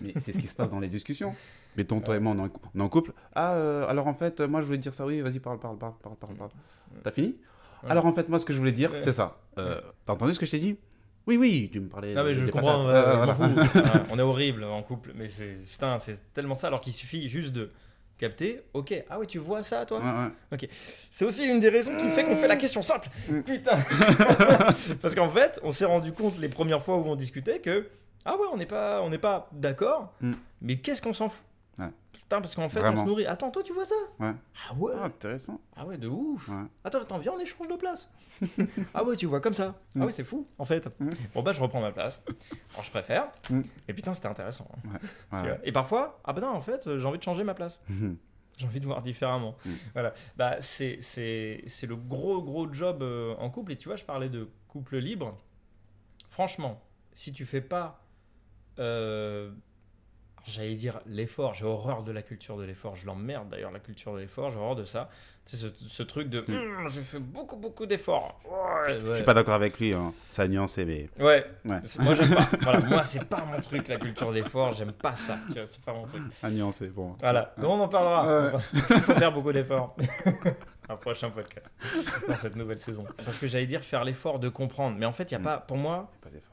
Mais c'est ce qui se passe dans les discussions. Mettons, toi et moi, on est en, couple. Ah, euh, alors en fait, euh, moi je voulais dire ça. Oui, vas-y, parle, parle, parle, parle, parle. parle. T'as fini Ouais. Alors en fait, moi ce que je voulais dire, Ouais. c'est ça. Euh, T'as entendu ce que je t'ai dit? Oui, oui, tu me parlais. Non mais je comprends. fous. Voilà, on est horrible en couple, mais c'est putain, c'est tellement ça. Alors qu'il suffit juste de capter. Ok. Ah oui, tu vois ça, toi. Ouais, ouais. C'est aussi une des raisons qui fait qu'on fait la question simple. Putain. Parce qu'en fait, on s'est rendu compte les premières fois où on discutait que ah ouais, on n'est pas, on n'est pas d'accord. Mm. Mais qu'est-ce qu'on s'en fout? Ouais. Putain, parce qu'en fait, on se nourrit. Attends, toi, tu vois ça Ouais. Ah ouais. Ah, intéressant. Ah ouais, de ouf. Ouais. Attends, attends, viens, on échange de place. ah ouais, tu vois comme ça. Mm. Ah ouais, c'est fou, en fait. Mm. Bon bah, je reprends ma place. Alors, je préfère. Mm. Et putain, c'était intéressant. hein. Ouais, ouais. Et parfois, ah bah non, en fait, j'ai envie de changer ma place. J'ai envie de voir différemment. Mm. Voilà. Bah, c'est, c'est, c'est le gros, gros job euh, en couple. Et tu vois, je parlais de couple libre. Franchement, si tu fais pas. euh, J'allais dire l'effort, j'ai horreur de la culture de l'effort, je l'emmerde d'ailleurs la culture de l'effort, j'ai horreur de ça. C'est ce, ce truc de Mm. Hum, je fais beaucoup beaucoup d'efforts. Ouais, Je ouais. suis pas d'accord avec lui. Hein. Ça a nuancé, mais. Ouais, Ouais. moi j'aime pas. Voilà, moi c'est pas mon truc la culture de l'effort, j'aime pas ça. Tu vois, c'est pas mon truc. À nuancer, bon. Voilà, mais on en parlera. Qu'il faut faire beaucoup d'efforts. Un prochain podcast dans cette nouvelle saison. Parce que j'allais dire faire l'effort de comprendre, mais en fait, il y a Mm. pas, pour moi,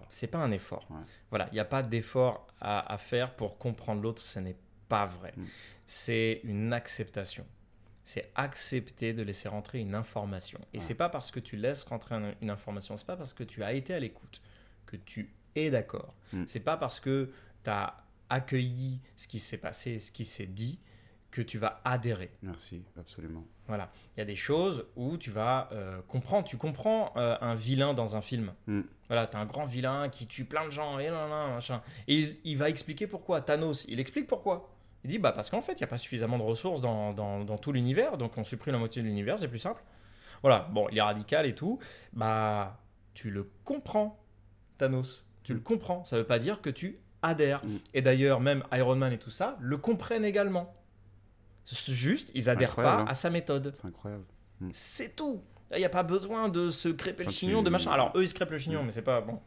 c'est pas un effort. Ouais. Voilà, il n'y a pas d'effort à, à faire pour comprendre l'autre, ce n'est pas vrai. Mm. C'est une acceptation. C'est accepter de laisser rentrer une information. Et Ouais. c'est pas parce que tu laisses rentrer un- une information, c'est pas parce que tu as été à l'écoute que tu es d'accord. Mm. C'est pas parce que tu as accueilli ce qui s'est passé, ce qui s'est dit, que tu vas adhérer. Merci, absolument. Voilà. Il y a des choses où tu vas euh, comprendre. Tu comprends euh, un vilain dans un film. Mm. Voilà, tu as un grand vilain qui tue plein de gens et là, là, machin. Et il, il va expliquer pourquoi. Thanos, il explique pourquoi. Il dit bah parce qu'en fait, il n'y a pas suffisamment de ressources dans, dans, dans tout l'univers, donc on supprime la moitié de l'univers, c'est plus simple. Voilà, bon, il est radical et tout. Bah, tu le comprends, Thanos. Tu le comprends. Ça veut pas dire que tu adhères. Mm. Et d'ailleurs, même Iron Man et tout ça le comprennent également. Juste, ils adhèrent pas hein. à sa méthode. C'est incroyable. C'est tout. Il n'y a pas besoin de se crêper le chignon, tu- de machin. Alors, eux, ils se crêpent le chignon, Mm. mais c'est pas bon.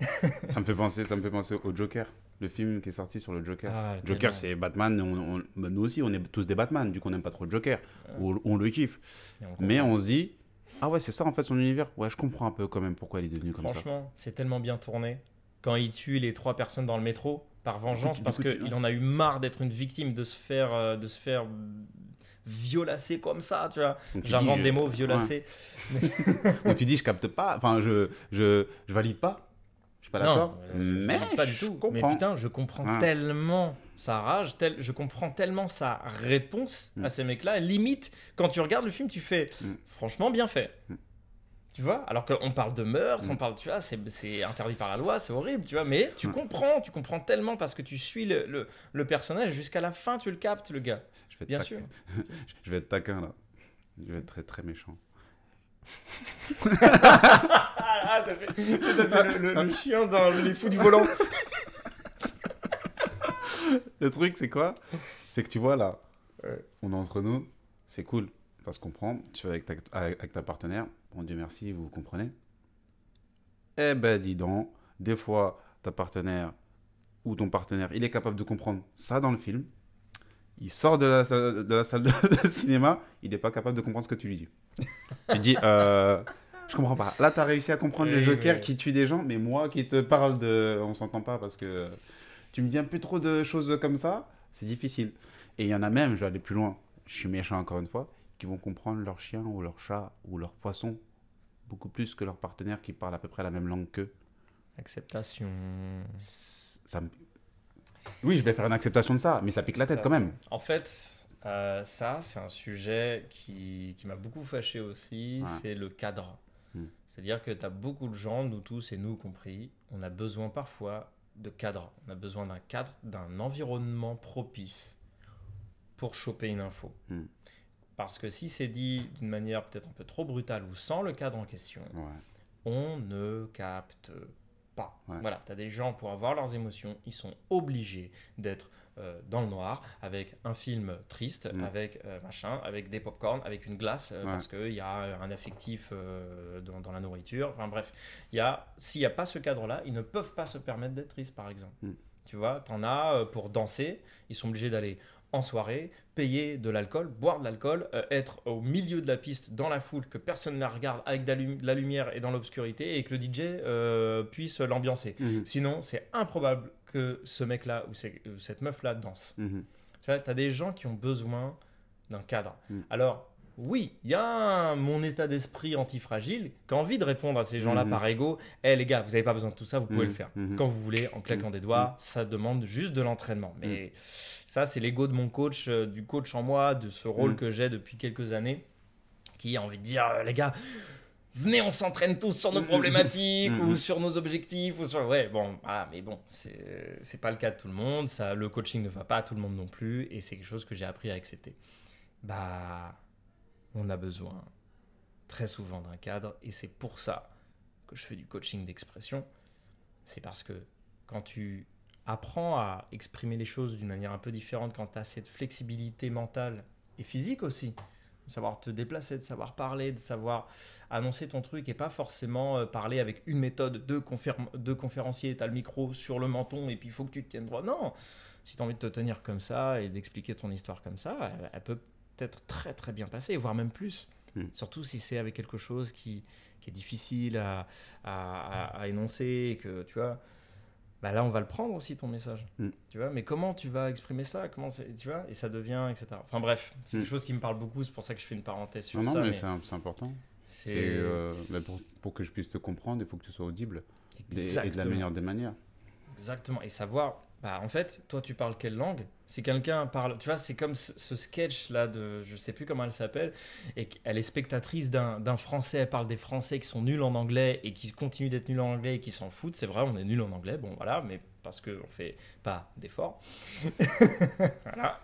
Ça me fait penser, ça me fait penser au Joker, le film qui est sorti sur le Joker. Ah, Joker, c'est Batman. On, on- bah, nous aussi, on est tous des Batman. Du coup, on n'aime pas trop le Joker. Ou on le kiffe. On Mais on se dit, ah ouais, c'est ça en fait son univers. Ouais, je comprends un peu quand même pourquoi il est devenu comme ça. Franchement, c'est tellement bien tourné. Quand il tue les trois personnes dans le métro, par vengeance, parce qu'il en a eu marre d'être une victime, de se faire, euh, de se faire violacer comme ça, tu vois. J'invente des je- mots, violacer. Donc tu dis, je capte pas. Enfin, je, je, je valide pas. Je suis pas Non, d'accord. euh, je Mais comprends pas du je tout. comprends. Mais putain, je comprends tellement sa rage, tel, je comprends tellement sa réponse Mm. à ces mecs-là. Limite, quand tu regardes le film, tu fais Mm. franchement bien fait. Mm. Tu vois Alors qu'on parle de meurtre, Mm. on parle, tu vois, c'est c'est interdit par la loi, c'est horrible, tu vois. Mais tu Mm. comprends, tu comprends tellement parce que tu suis le, le, le personnage jusqu'à la fin, tu le captes, le gars. Je vais être Bien taquin. sûr. Je vais être taquin là. Je vais être très très méchant. Ah, t'as fait, t'as fait le, chien dans les fous du volant. Le truc, c'est quoi? C'est que tu vois là, on est entre nous, c'est cool, ça se comprend. Tu vas avec ta, avec ta partenaire, bon Dieu merci, vous vous comprenez. Eh ben, dis donc, des fois, ta partenaire ou ton partenaire, il est capable de comprendre ça dans le film. Il sort de la, salle- de la salle de, de cinéma, il n'est pas capable de comprendre ce que tu lui dis. tu dis, euh, je comprends pas. Là, tu as réussi à comprendre le Oui, Joker oui. qui tue des gens, mais moi qui te parle de. On s'entend pas parce que tu me dis un peu trop de choses comme ça, c'est difficile. Et il y en a même, je vais aller plus loin, je suis méchant encore une fois, qui vont comprendre leur chien ou leur chat ou leur poisson beaucoup plus que leur partenaire qui parle à peu près la même langue qu'eux. Acceptation. Ça me- Oui, je vais faire une acceptation de ça, mais ça pique la tête quand même. En fait, euh, ça, c'est un sujet qui, qui m'a beaucoup fâché aussi, Ouais. c'est le cadre. Hmm. C'est-à-dire que tu as beaucoup de gens, nous tous et nous compris, on a besoin parfois de cadre. On a besoin d'un cadre, d'un environnement propice pour choper une info. Hmm. Parce que si c'est dit d'une manière peut-être un peu trop brutale ou sans le cadre en question, Ouais. on ne capte pas. Ouais. Voilà, tu as des gens pour avoir leurs émotions, ils sont obligés d'être euh, dans le noir avec un film triste, Mm. avec euh, machin, avec des pop-corn, avec une glace euh, Ouais. parce qu'il y a un affectif euh, dans, dans la nourriture. Enfin bref, il y a s'il n'y a pas ce cadre-là, ils ne peuvent pas se permettre d'être tristes par exemple. Mm. Tu vois, tu en as pour danser, ils sont obligés d'aller en soirée, payer de l'alcool, boire de l'alcool, euh, être au milieu de la piste, dans la foule, que personne ne la regarde, avec de la, lumière et dans l'obscurité, et que le DJ euh, puisse l'ambiancer. Mhm. Sinon, c'est improbable que ce mec-là ou ou cette meuf-là danse. Mhm. Tu vois, tu as des gens qui ont besoin d'un cadre. Mm. Alors, oui, il y a un- mon état d'esprit antifragile qui a envie de répondre à ces gens-là Mhm. par ego. Eh les gars, vous n'avez pas besoin de tout ça, vous pouvez Mhm. le faire. Mhm. Quand vous voulez, en claquant des doigts, ça demande juste de l'entraînement. Mais ça, c'est l'ego de mon coach, euh, du coach en moi, de ce rôle que j'ai depuis quelques années, qui a envie de dire, euh, les gars, venez, on s'entraîne tous sur nos problématiques ou sur nos objectifs. Ou sur... Ouais, bon, ah, mais bon, c'est pas le cas de tout le monde. Ça, le coaching ne va pas à tout le monde non plus, et c'est quelque chose que j'ai appris à accepter. Bah, on a besoin très souvent d'un cadre, et c'est pour ça que je fais du coaching d'expression. C'est parce que quand tu apprends à exprimer les choses d'une manière un peu différente, quand tu as cette flexibilité mentale et physique aussi, de savoir te déplacer, de savoir parler, de savoir annoncer ton truc et pas forcément euh, parler avec une méthode de, conféren- de conférencier, tu as le micro sur le menton et puis il faut que tu te tiennes droit. Non, si tu as envie de te tenir comme ça et d'expliquer ton histoire comme ça, elle, elle peut peut-être très très bien passer, voire même plus. Mm. Surtout si c'est avec quelque chose qui, qui est difficile à, à, à- à énoncer et que tu vois. Bah là, on va le prendre aussi ton message. Mm. Tu vois, mais comment tu vas exprimer ça? Comment tu vois Et ça devient, etc. Enfin bref, c'est Mm. quelque chose qui me parle beaucoup. C'est pour ça que je fais une parenthèse sur Non, non, ça. mais mais c'est important. c'est euh, mais pour, pour que je puisse te comprendre, il faut que tu sois audible et, et de la meilleure des manières. Exactement. Et savoir, bah, en fait, toi, tu parles quelle langue? Si quelqu'un parle, tu vois, c'est comme ce, ce sketch là de, je sais plus comment elle s'appelle, et qu'elle est spectatrice d'un français, elle parle des français qui sont nuls en anglais et qui continuent d'être nuls en anglais et qui s'en foutent. C'est vrai, on est nuls en anglais, bon voilà, mais parce qu'on fait pas d'efforts. voilà.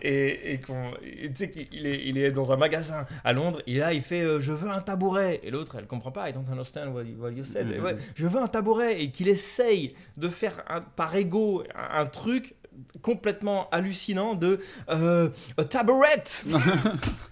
Et, et qu'on- et tu sais qu'il est, il est dans un magasin à Londres, et là il fait euh, Je veux un tabouret. Et l'autre, elle comprend pas, I don't understand what you, what you said. Et ouais, je veux un tabouret. Et qu'il essaye de faire un- par ego un, un truc complètement hallucinant de euh, a tabouret.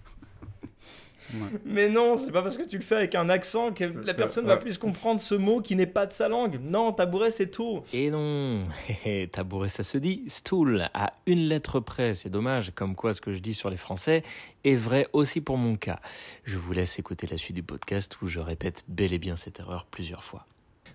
Ouais. Mais non, c'est pas parce que tu le fais avec un accent que la personne va plus comprendre ce mot qui n'est pas de sa langue. Non, tabouret, c'est tout. Et non, tabouret, ça se dit stool à une lettre près. C'est dommage, comme quoi ce que je dis sur les Français est vrai aussi pour mon cas. Je vous laisse écouter la suite du podcast où je répète bel et bien cette erreur plusieurs fois.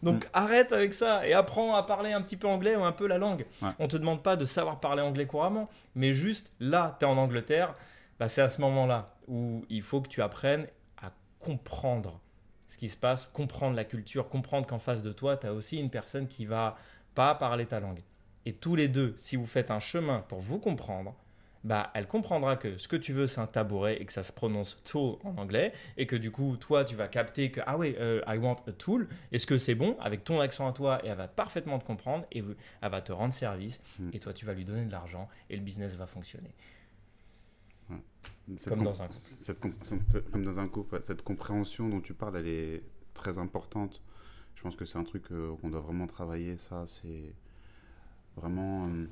Donc arrête avec ça et apprends à parler un petit peu anglais ou un peu la langue. Ouais. On te demande pas de savoir parler anglais couramment, mais juste là, tu es en Angleterre, bah, c'est à ce moment-là où il faut que tu apprennes à comprendre ce qui se passe, comprendre la culture, comprendre qu'en face de toi, tu as aussi une personne qui va pas parler ta langue. Et tous les deux, si vous faites un chemin pour vous comprendre, bah, elle comprendra que ce que tu veux, c'est un tabouret et que ça se prononce tool en anglais, et que du coup, toi, tu vas capter que, ah oui, euh, I want a tool, est-ce que c'est bon? Avec ton accent à toi, et elle va parfaitement te comprendre, et elle va te rendre service, Mm. et toi, tu vas lui donner de l'argent, et le business va fonctionner. Cette Comme com- dans un couple. cette com- cette- comme dans un couple, ouais. cette compréhension dont tu parles, elle est très importante. Je pense que c'est un truc euh, qu'on doit vraiment travailler. Ça, c'est vraiment euh,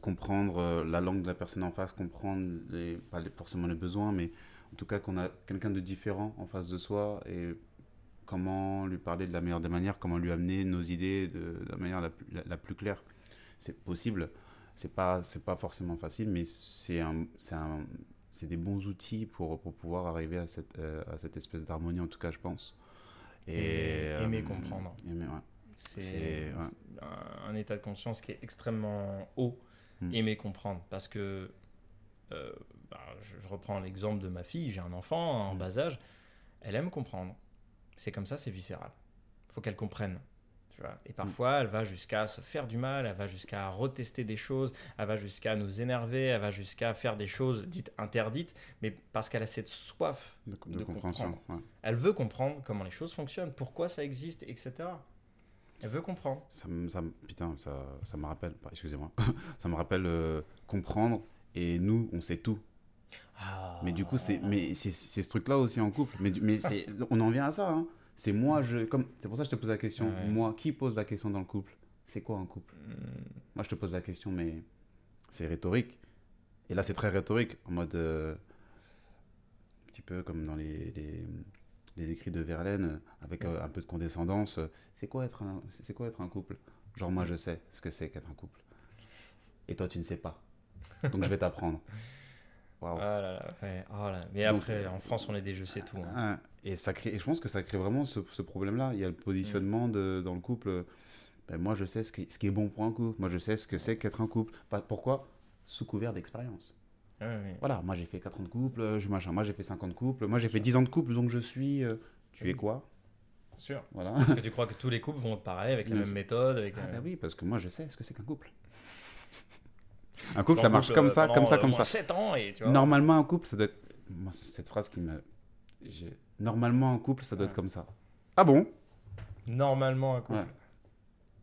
comprendre euh, la langue de la personne en face, comprendre les, pas les- forcément les besoins, mais en tout cas qu'on a quelqu'un de différent en face de soi et comment lui parler de la meilleure des manières, comment lui amener nos idées de, de la manière la plus, la- la plus claire. C'est possible. C'est pas, c'est pas forcément facile, mais c'est un, c'est un, c'est des bons outils pour, pour pouvoir arriver à cette, euh, à cette espèce d'harmonie, en tout cas, je pense. Aimer- aimer euh, comprendre. aimer, ouais. C'est ouais. un, état de conscience qui est extrêmement haut, Mm. aimer comprendre. Parce que, euh, bah, je, je reprends l'exemple de ma fille, j'ai un enfant en Mm. bas âge, elle aime comprendre. C'est comme ça, c'est viscéral. Il faut qu'elle comprenne. Tu vois. Et parfois, elle va jusqu'à se faire du mal, elle va jusqu'à retester des choses, elle va jusqu'à nous énerver, elle va jusqu'à faire des choses dites interdites, mais parce qu'elle a cette soif de, de de compréhension. ouais. elle veut comprendre comment les choses fonctionnent, pourquoi ça existe, etc. Elle veut comprendre. Ça, me- ça, putain, ça, ça me rappelle, excusez-moi, ça me rappelle euh, comprendre et nous, on sait tout. Mais du coup, c'est ce truc-là aussi en couple. Mais, mais on en vient à ça. hein. C'est moi, je comme c'est pour ça que je te pose la question. Ouais. Moi, qui pose la question dans le couple? C'est quoi un couple? Hmm, Moi, je te pose la question, mais c'est rhétorique. Et là, c'est très rhétorique, en mode euh, un petit peu comme dans les, les, les écrits de Verlaine, euh, avec euh, un peu de condescendance. C'est quoi être un, c'est quoi être un couple? Genre moi, je sais ce que c'est qu'être un couple. Et toi, tu ne sais pas. Donc, je vais t'apprendre. Waouh. Ah là là, ouais. Oh là. Mais Donc, après, en France, on est des jeux, c'est tout. hein. Ah, Et, ça crée, et je pense que ça crée vraiment ce, ce problème-là. Il y a le positionnement de, dans le couple. euh, ben, moi, je sais ce qui, ce qui est bon pour un couple. Moi, je sais ce que c'est qu'être un couple. Pas- Pourquoi? Sous couvert d'expérience. Ouais. Voilà, moi j'ai fait 4 ans de couple, euh, je, machin, moi j'ai fait 5 ans de couple, moi j'ai fait 10 ans de couple, donc je suis. euh, tu es quoi? Bien sûr. Voilà. Parce que tu crois que tous les couples vont être pareils, avec la Bien même sûr. méthode. Avec, Ah euh, bah oui, parce que moi je sais ce que c'est qu'un couple. Un couple, ça marche couple, comme euh, ça, comme ça, euh, comme moins ça. 7 ans et tu vois. Normalement, un couple, ça doit être. Moi, cette phrase qui me. j'ai- Normalement, un couple, ça doit être comme ça. Ah bon? Normalement, un couple. Ouais.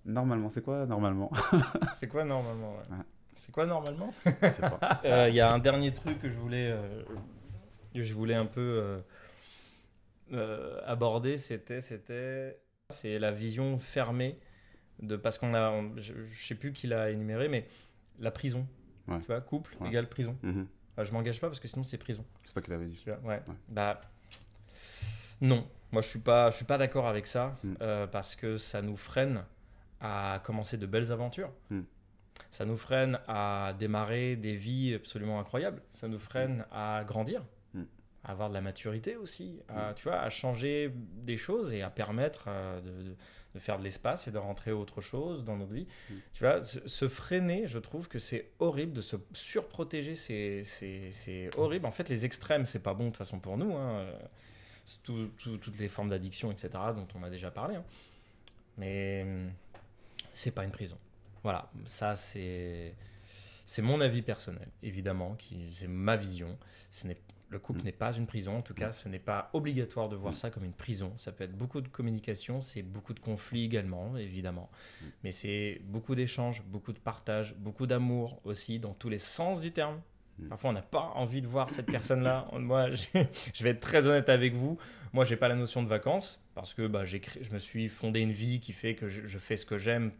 Normalement, c'est quoi normalement? C'est quoi normalement ouais. C'est quoi normalement? Pas. Euh, Il y a un dernier truc que je voulais, euh, que je voulais un peu euh, euh, aborder, c'était, c'était, c'est la vision fermée de parce qu'on a, on- je, je sais plus qui l'a énuméré, mais la prison. Ouais. Tu vois, couple Ouais. égale prison. Mhm. Enfin, je m'engage pas parce que sinon c'est prison. C'est toi qui l'avais dit. Tu vois, ouais. Ouais. Bah non, moi je suis pas, je suis pas d'accord avec ça Mm. euh, parce que ça nous freine à commencer de belles aventures. Mm. Ça nous freine à démarrer des vies absolument incroyables. Ça nous freine à grandir, Mm. À avoir de la maturité aussi, à, tu vois, à changer des choses et à permettre euh, de, faire de l'espace et de rentrer autre chose dans notre vie. Mm. Tu vois, se, se freiner, je trouve que c'est horrible de se surprotéger. C'est, c'est horrible. En fait, les extrêmes, c'est pas bon de toute façon pour nous. hein. C'est tout- tout- toutes les formes d'addiction, etc., dont on a déjà parlé. hein. Mais c'est pas une prison. Voilà, ça c'est c'est mon avis personnel, évidemment, qui c'est ma vision. Ce n'est le couple Mm. n'est pas une prison, en tout cas, ce n'est pas obligatoire de voir ça comme une prison. Ça peut être beaucoup de communication, c'est beaucoup de conflits également, évidemment. Mais c'est beaucoup d'échanges, beaucoup de partage, beaucoup d'amour aussi, dans tous les sens du terme. Mm. Parfois, on n'a pas envie de voir cette personne-là. Moi, je vais être très honnête avec vous. Moi, j'ai pas la notion de vacances parce que bah, je me suis fondé une vie qui fait que je, je fais ce que j'aime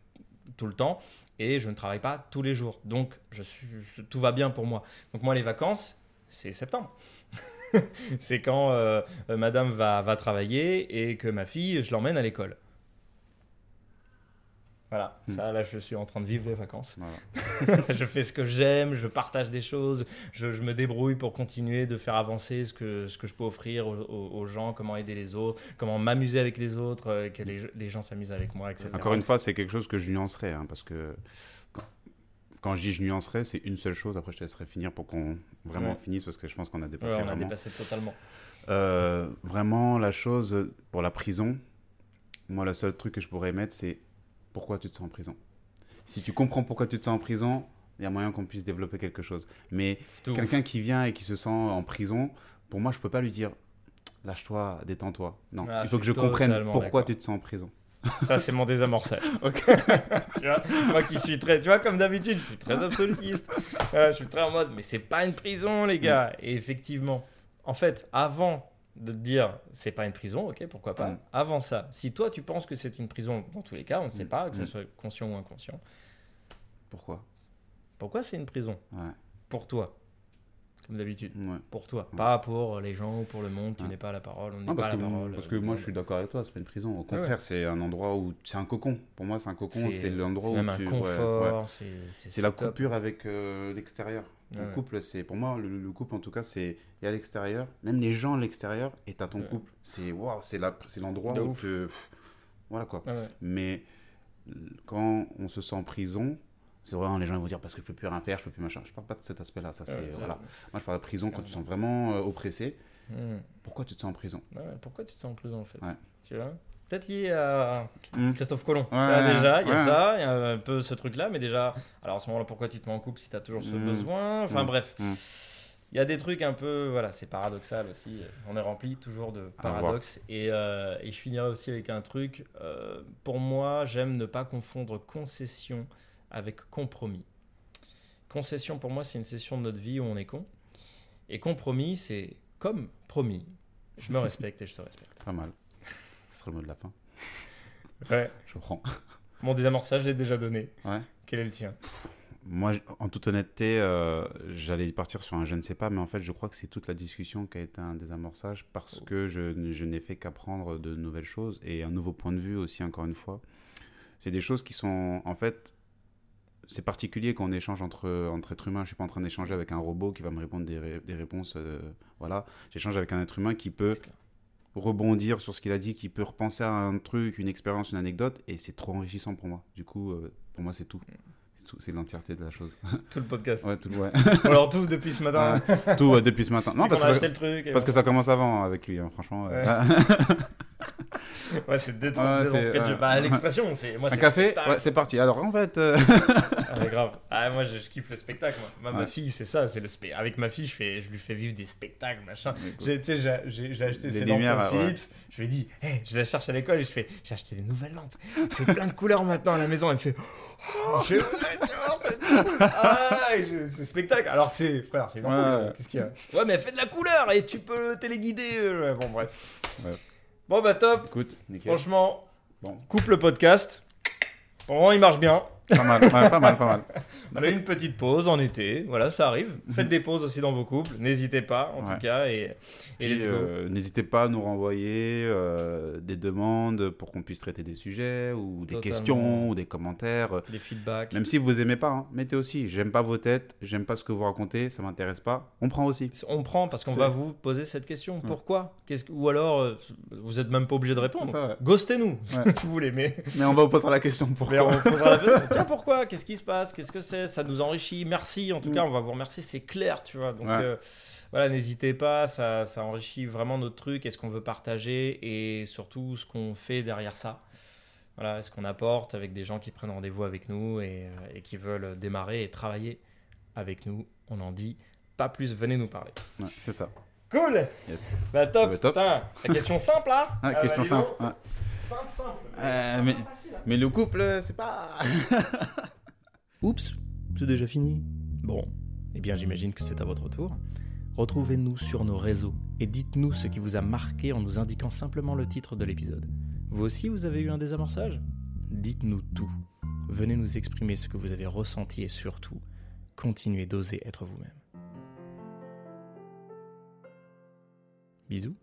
tout le temps et je ne travaille pas tous les jours. Donc, je suis, je- tout va bien pour moi. Donc, moi, les vacances, c'est septembre. c'est quand euh, euh, madame va, va travailler et que ma fille, je l'emmène à l'école. Voilà, Hmm. ça là je suis en train de vivre les vacances. Voilà. je fais ce que j'aime, je partage des choses, je, je me débrouille pour continuer de faire avancer ce que, ce que je peux offrir aux, gens, comment aider les autres, comment m'amuser avec les autres, euh, que les, les gens s'amusent avec moi, etc. Encore une fois, c'est quelque chose que je nuancerais, hein, parce que quand- je dis je nuancerai, c'est une seule chose. Après, je te laisserai finir pour qu'on vraiment Ouais. finisse parce que je pense qu'on a Ouais, dépassé on a vraiment. dépassé totalement. Euh, vraiment, la chose pour la prison, moi, le seul truc que je pourrais mettre, c'est pourquoi tu te sens en prison. Si tu comprends pourquoi tu te sens en prison, il y a moyen qu'on puisse développer quelque chose. Mais quelqu'un qui vient et qui se sent en prison, pour moi, je peux pas lui dire lâche-toi, détends-toi. Non, Ah, il faut que je comprenne pourquoi tu te sens en prison. Ça, c'est mon désamorçage. tu vois, moi qui suis très, tu vois, comme d'habitude, je suis très absolutiste. Voilà, je suis très en mode, mais c'est pas une prison, les gars. Et effectivement, en fait, avant de te dire c'est pas une prison, ok, pourquoi pas. Mm. Avant ça, si toi tu penses que c'est une prison, dans tous les cas, on ne sait Mm. pas, que ce Mm. soit conscient ou inconscient, Pourquoi? Pourquoi c'est une prison? Ouais, Pour toi, comme d'habitude. ouais. Pour toi, pas pour les gens ou pour le monde, tu Ouais. n'es pas la parole, on n'est pas la parole. parce que moi, je suis d'accord avec toi, c'est pas une prison. Au ouais. contraire, c'est un endroit où. C'est un cocon. Pour moi, c'est un cocon. C'est l'endroit où tu. c'est la coupure avec euh, l'extérieur. Le couple, c'est pour moi le, le couple en tout cas, c'est il y a l'extérieur, même les gens à l'extérieur et t'as ton couple. C'est waouh, c'est la c'est l'endroit où tu- pff, voilà quoi. Mais quand on se sent en prison, c'est vraiment les gens vont dire parce que je peux plus rien faire, je peux plus machin. Je parle pas de cet aspect-là, ça c'est voilà. Moi je parle de prison quand tu te sens vraiment euh, oppressé. Mm. Pourquoi tu te sens en prison? Pourquoi tu te sens en prison en fait? Tu vois? Peut-être lié à Hmm. Christophe Colomb. Ouais, vois, déjà, il y a ça, il y a un peu ce truc-là, mais déjà, alors à ce moment-là, pourquoi tu te mets en couple si tu as toujours ce Mm. besoin? Enfin bref, il y a des trucs un peu, voilà, c'est paradoxal aussi. On est rempli toujours de paradoxes. Et, euh, et je finirai aussi avec un truc. euh, pour moi, j'aime ne pas confondre concession avec compromis. Concession, pour moi, c'est une session de notre vie où on est con. Et compromis, c'est comme promis. Je me respecte et je te respecte. Pas mal. Ce serait le mot de la fin. Ouais. Je prends. Mon désamorçage, je l'ai déjà donné. Ouais. Quel est le tien? Moi, en toute honnêteté, euh, j'allais partir sur un je ne sais pas, mais en fait, je crois que c'est toute la discussion qui a été un désamorçage parce Oh. que je, je n'ai fait qu'apprendre de nouvelles choses et un nouveau point de vue aussi, encore une fois. C'est des choses qui sont, en fait, c'est particulier quand on échange entre, entre êtres humains. Je suis pas en train d'échanger avec un robot qui va me répondre des, ré- des réponses. euh, voilà. J'échange avec un être humain qui peut rebondir sur ce qu'il a dit, qui peut repenser à un truc, une expérience, une anecdote, et c'est trop enrichissant pour moi. Du coup, euh, pour moi, c'est tout. C'est l'entièreté de la chose. Tout le podcast. Ouais, tout, ouais. Alors tout depuis ce matin. tout euh, depuis ce matin. Non, parce qu'on que, a ça, le truc. parce que ça commence avant avec lui, hein, franchement. Ouais, c'est détente, Ouais, de jeu. Bah, l'expression, c'est moi. un c'est café. Ouais, c'est parti. Alors, en fait, euh, Ah, mais grave. Ah, moi, je, je kiffe le spectacle. Moi, Moi, ma Ouais. fille, c'est ça. C'est le Avec ma fille, je fais, je lui fais vivre des spectacles, machin. J'ai, tu sais, j'ai, j'ai- j'ai acheté ces lampes. Philips. Je lui ai dit, hey, je la cherche à l'école et je fais, j'ai acheté des nouvelles lampes. C'est plein de couleurs maintenant à la maison. Elle me fait, oh, je fais. Ah, je- c'est spectacle. Alors que c'est, frère, c'est Ouais. euh, Qu'est-ce qu'il y a? Ouais, mais elle fait de la couleur et tu peux téléguider. euh, ouais, bon, bref. Ouais. Bon, bah, top. écoute, nickel. Franchement, Bon, coupe le podcast. Pour le moment, il marche bien. Pas mal, ouais, pas mal, pas mal. On a une petite pause en été, voilà, ça arrive. Faites des pauses aussi dans vos couples, n'hésitez pas en Mhm. Ouais. tout cas, et, et Puis, let's go. euh, N'hésitez pas à nous renvoyer euh, des demandes pour qu'on puisse traiter des sujets ou des Totalement. questions ou des commentaires. Des feedbacks. Même si vous aimez pas, hein, mettez aussi. J'aime pas vos têtes, j'aime pas ce que vous racontez, ça m'intéresse pas. On prend aussi. On prend parce qu'on va vous poser cette question. Pourquoi? Qu'est-ce que... Ou alors, euh, vous n'êtes même pas obligé de répondre. Ghostez-nous, si vous voulez. Mais, Mais on va vous poser la question mais pourquoi. on posera la question. Tiens, pourquoi Qu'est-ce qui se passe Qu'est-ce que c'est Ça nous enrichit. Merci. En tout Mm. cas, on va vous remercier. C'est clair, tu vois. Donc, Ouais. euh, voilà, n'hésitez pas. Ça, ça enrichit vraiment notre truc et ce qu'on veut partager et surtout ce qu'on fait derrière ça. Voilà, ce qu'on apporte avec des gens qui prennent rendez-vous avec nous et, euh, et qui veulent démarrer et travailler avec nous. On en dit pas plus. Venez nous parler. Ouais, c'est ça. Cool Yes. Bah top, Bah, top. Putain, la question simple là Ah, Ah, question bah, simple. Donc. Simple, simple. Euh, mais-. Mais le couple, c'est pas. Oups, c'est déjà fini. Bon, eh bien j'imagine que c'est à votre tour. Retrouvez-nous sur nos réseaux et dites-nous ce qui vous a marqué en nous indiquant simplement le titre de l'épisode. Vous aussi, vous avez eu un désamorçage? Dites-nous tout. Venez nous exprimer ce que vous avez ressenti et surtout, continuez d'oser être vous-même. Bisous.